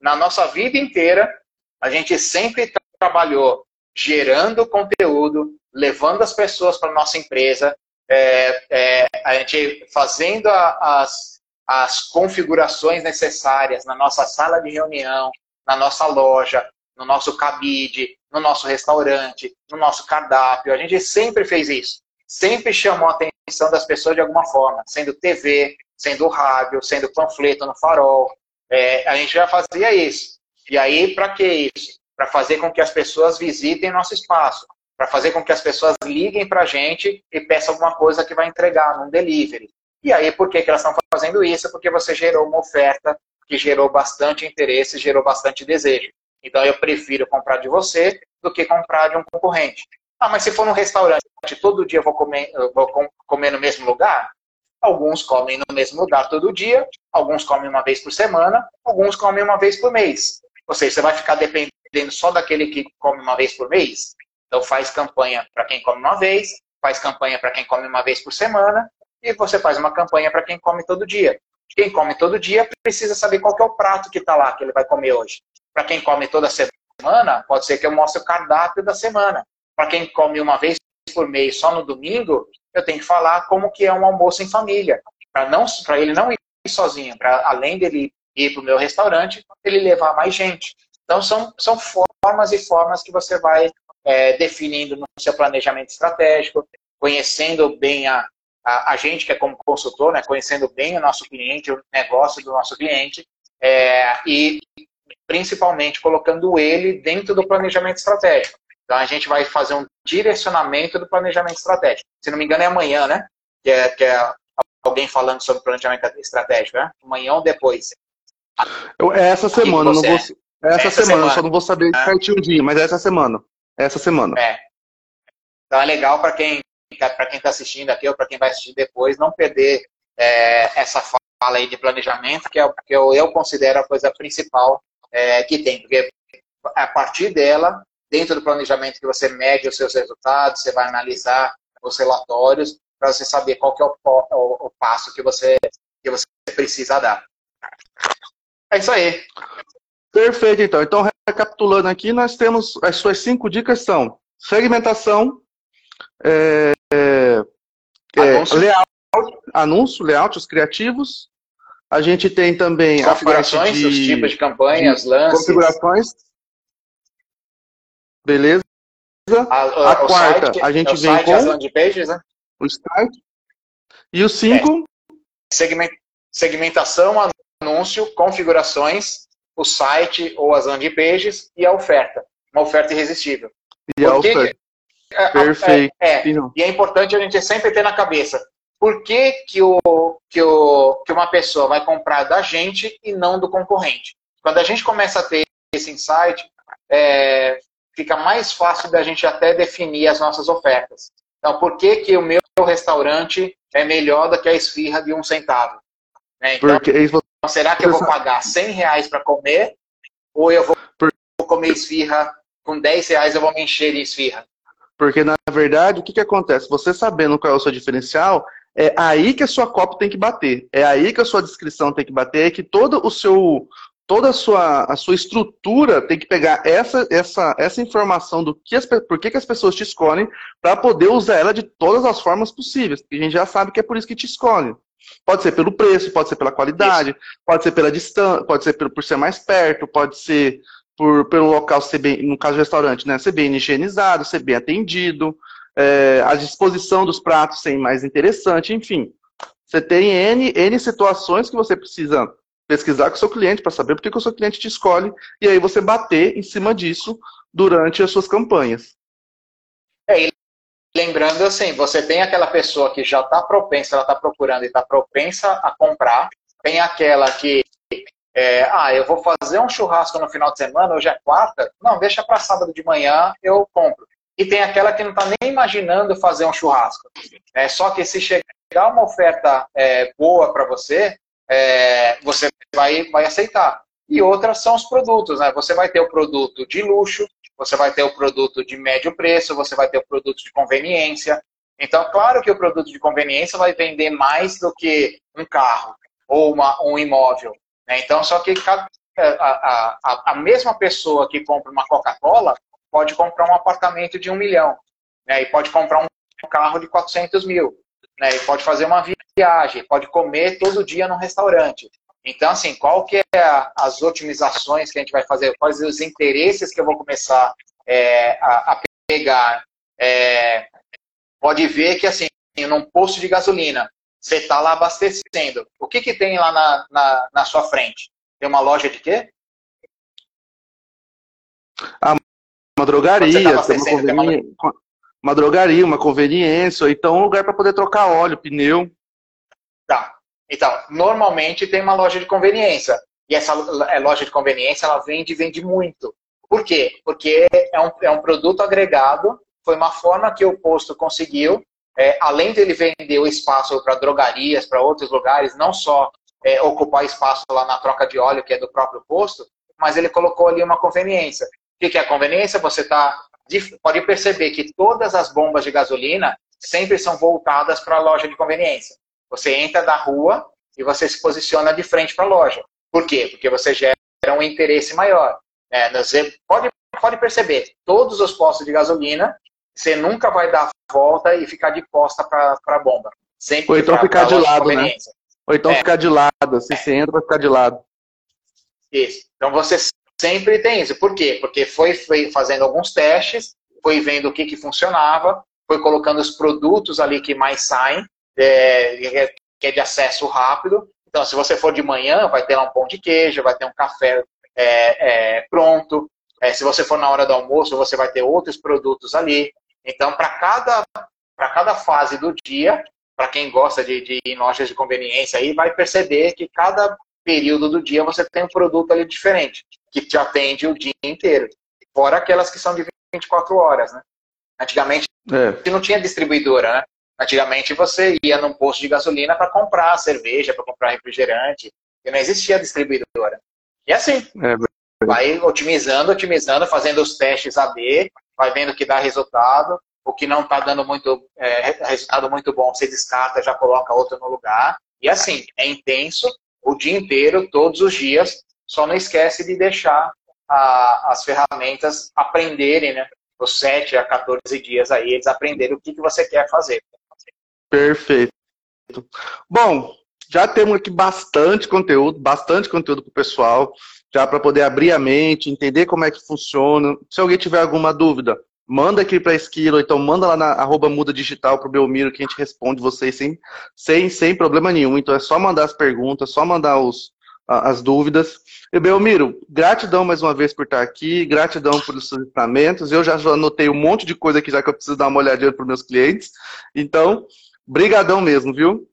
na nossa vida inteira, a gente sempre trabalhou gerando conteúdo, levando as pessoas para nossa empresa, é, é, a gente fazendo a, as, as configurações necessárias na nossa sala de reunião, na nossa loja, no nosso cabide, no nosso restaurante, no nosso cardápio. A gente sempre fez isso. Sempre chamou a atenção das pessoas de alguma forma, sendo TV, sendo rádio, sendo panfleto no farol. É, a gente já fazia isso. E aí, para que isso? Para fazer com que as pessoas visitem nosso espaço, para fazer com que as pessoas liguem para a gente e peçam alguma coisa que vai entregar num delivery. E aí, por que, que elas estão fazendo isso? Porque você gerou uma oferta que gerou bastante interesse, gerou bastante desejo. Então eu prefiro comprar de você do que comprar de um concorrente. Ah, mas se for num restaurante, todo dia eu vou comer, eu vou comer no mesmo lugar? Alguns comem no mesmo lugar todo dia, alguns comem uma vez por semana, alguns comem uma vez por mês. Ou seja, você vai ficar dependendo só daquele que come uma vez por mês. Então faz campanha para quem come uma vez, faz campanha para quem come uma vez por semana e você faz uma campanha para quem come todo dia. Quem come todo dia precisa saber qual é o prato que está lá que ele vai comer hoje. Para quem come toda semana, pode ser que eu mostre o cardápio da semana. Para quem come uma vez por mês só no domingo, eu tenho que falar como que é um almoço em família, para não para ele não ir sozinho, para além dele ir para o meu restaurante, ele levar mais gente. Então são, são formas e formas que você vai é, definindo no seu planejamento estratégico, conhecendo bem a, a, a, gente que é como consultor, né, conhecendo bem o nosso cliente, o negócio do nosso cliente, é, e principalmente colocando ele dentro do planejamento estratégico. Então a gente vai fazer um direcionamento do planejamento estratégico. Se não me engano é amanhã, né? Que é, que é alguém falando sobre planejamento estratégico, né? Amanhã ou depois. Eu, é essa semana, não vou, é essa, essa semana, semana, só não vou saber é. certinho o dia, mas é essa semana. É essa semana. É. Então é legal para quem para quem está assistindo aqui ou para quem vai assistir depois, não perder é, essa fala aí de planejamento, que é o que eu, eu considero a coisa principal é, que tem, porque a partir dela, dentro do planejamento que você mede os seus resultados, você vai analisar os relatórios para você saber qual que é o, o, o passo que você, que você precisa dar. É isso aí. Perfeito, então. Então, recapitulando aqui, nós temos as suas cinco dicas são segmentação, é, é, anúncio. layout, anúncio, layout, os criativos. A gente tem também configurações, de, os tipos de campanhas, de lances. Configurações. Beleza. A, a, quarta, site, a gente é vem com as pages, né? o site. E o cinco. É. segmentação, anúncio, configurações, o site ou as landing pages e a oferta. Uma oferta irresistível. E a oferta. É, Perfeito. É, é, e é importante a gente sempre ter na cabeça por que, que, o, que, o, que uma pessoa vai comprar da gente e não do concorrente. Quando a gente começa a ter esse insight, é, fica mais fácil da gente até definir as nossas ofertas. Então, por que, que o meu restaurante é melhor do que a esfirra de um centavo? Né? Então, Porque então, será que eu vou pagar 100 reais para comer? Ou eu vou comer esfirra com 10 reais eu vou me encher de esfirra? Porque, na verdade, o que, que acontece? Você sabendo qual é o seu diferencial, é aí que a sua cópia tem que bater. É aí que a sua descrição tem que bater, é que todo o seu, toda a sua, a sua estrutura tem que pegar essa, essa, essa informação do que as, por que, que as pessoas te escolhem para poder usar ela de todas as formas possíveis. Porque a gente já sabe que é por isso que te escolhem. Pode ser pelo preço, pode ser pela qualidade, Isso. pode ser pela distância, pode ser por ser mais perto, pode ser por pelo local ser bem, no caso do restaurante, né, ser bem higienizado, ser bem atendido, é, a disposição dos pratos ser mais interessante, enfim. Você tem N, N situações que você precisa pesquisar com o seu cliente para saber por que, o seu cliente te escolhe, e aí você bater em cima disso durante as suas campanhas. É, Lembrando assim, você tem aquela pessoa que já está propensa, ela está procurando e está propensa a comprar. Tem aquela que, é, ah, eu vou fazer um churrasco no final de semana, hoje é quarta. Não, deixa para sábado de manhã, eu compro. E tem aquela que não está nem imaginando fazer um churrasco. É, só que se chegar uma oferta é, boa para você, é, você vai, vai aceitar. E outras são os produtos, né? Você vai ter o produto de luxo, você vai ter o produto de médio preço, você vai ter o produto de conveniência. Então, claro que o produto de conveniência vai vender mais do que um carro ou uma, um imóvel. Né? Então, só que é, a, a, a mesma pessoa que compra uma Coca-Cola pode comprar um apartamento de um milhão né? e pode comprar um carro de 400 mil. Né? E pode fazer uma viagem, pode comer todo dia num restaurante. Então, assim, qual que é a, as otimizações que a gente vai fazer? Quais os interesses que eu vou começar é, a, a, pegar? É, pode ver que, assim, num posto de gasolina, você está lá abastecendo. O que, que tem lá na, na, na sua frente? Tem uma loja de quê? Ah, uma drogaria, tá uma, uma, uma drogaria, uma conveniência, ou então um lugar para poder trocar óleo, pneu. Tá. Então, normalmente tem uma loja de conveniência. E essa é, loja de conveniência, ela vende e vende muito. Por quê? Porque é um, é um produto agregado, foi uma forma que o posto conseguiu, é, além dele vender o espaço para drogarias, para outros lugares, não só é, ocupar espaço lá na troca de óleo, que é do próprio posto, mas ele colocou ali uma conveniência. O que é a conveniência? Você tá, pode perceber que todas as bombas de gasolina sempre são voltadas para a loja de conveniência. Você entra da rua e você se posiciona de frente para a loja. Por quê? Porque você gera um interesse maior. É, você pode, pode perceber, todos os postos de gasolina, você nunca vai dar volta e ficar de costa para a bomba. Sempre Ou então ficar de lado, né? Ou então é. ficar de lado, assim, você entra, vai ficar de lado. Isso. Então você sempre tem isso. Por quê? Porque foi, foi fazendo alguns testes, foi vendo o que, que funcionava, foi colocando os produtos ali que mais saem, é, que é de acesso rápido. Então, se você for de manhã, vai ter lá um pão de queijo, vai ter um café é, é, pronto. É, se você for na hora do almoço, você vai ter outros produtos ali. Então, para cada, cada fase do dia, para quem gosta de, de ir em lojas de conveniência, aí vai perceber que cada período do dia você tem um produto ali diferente, que te atende o dia inteiro. Fora aquelas que são de 24 horas, né? Antigamente é. não tinha distribuidora, né? Antigamente você ia num posto de gasolina para comprar cerveja, para comprar refrigerante, e não existia distribuidora. E assim, é. vai otimizando, otimizando, fazendo os testes AB, vai vendo que dá resultado, o que não está dando muito é, resultado muito bom, você descarta, já coloca outro no lugar. E assim, é intenso o dia inteiro, todos os dias, só não esquece de deixar a, as ferramentas aprenderem, né? Os 7 a 14 dias aí, eles aprenderem o que, que você quer fazer. Perfeito. Bom, já temos aqui bastante conteúdo, bastante conteúdo para o pessoal, já para poder abrir a mente, entender como é que funciona. Se alguém tiver alguma dúvida, manda aqui para a Esquilo, então manda lá na arroba muda digital para o Belmiro que a gente responde vocês sem, sem, sem problema nenhum. Então é só mandar as perguntas, só mandar os, as dúvidas. E Belmiro, gratidão mais uma vez por estar aqui, gratidão pelos seus ensinamentos. Eu já anotei um monte de coisa aqui já que eu preciso dar uma olhadinha para os meus clientes. Então, Brigadão mesmo, viu?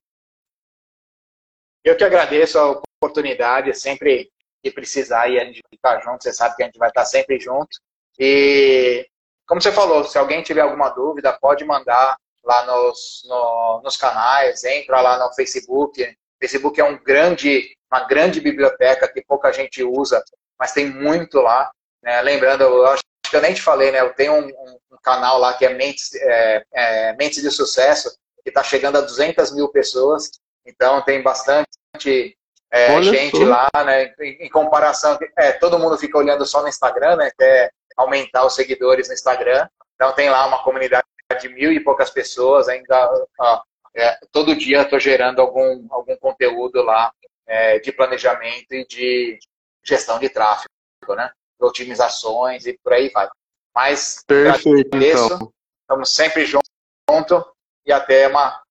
Eu que agradeço a oportunidade, sempre que precisar e a gente estar junto, você sabe que a gente vai estar sempre junto. E, como você falou, se alguém tiver alguma dúvida, pode mandar lá nos, no, nos canais, entra lá no Facebook. Facebook é um grande, uma grande biblioteca que pouca gente usa, mas tem muito lá. Né? Lembrando, eu acho que eu nem te falei, né? Eu tenho um, um, um canal lá que é Mentes, é, é, Mentes de Sucesso, que está chegando a 200 mil pessoas. Então tem bastante é, gente lá, né? Em, em, comparação, é, todo mundo fica olhando só no Instagram, né? Quer aumentar os seguidores no Instagram. Então tem lá uma comunidade de mil e poucas pessoas. Ainda ó, é, todo dia estou gerando algum algum conteúdo lá é, de planejamento e de gestão de tráfego, né? Otimizações e por aí vai. Mas Perfeito, agradeço. Então. Estamos sempre juntos e até uma,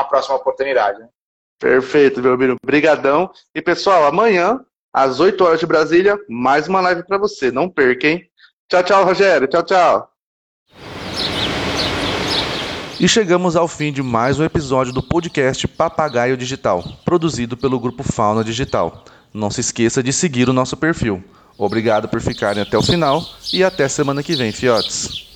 uma próxima oportunidade. Né? Perfeito, Belmiro. Obrigadão. E pessoal, amanhã, às 8 horas de Brasília, mais uma live para você. Não perca, hein? Tchau, tchau, Rogério. Tchau, tchau. E chegamos ao fim de mais um episódio do podcast Papagaio Digital, produzido pelo grupo Fauna Digital. Não se esqueça de seguir o nosso perfil. Obrigado por ficarem até o final e até semana que vem, fiotes.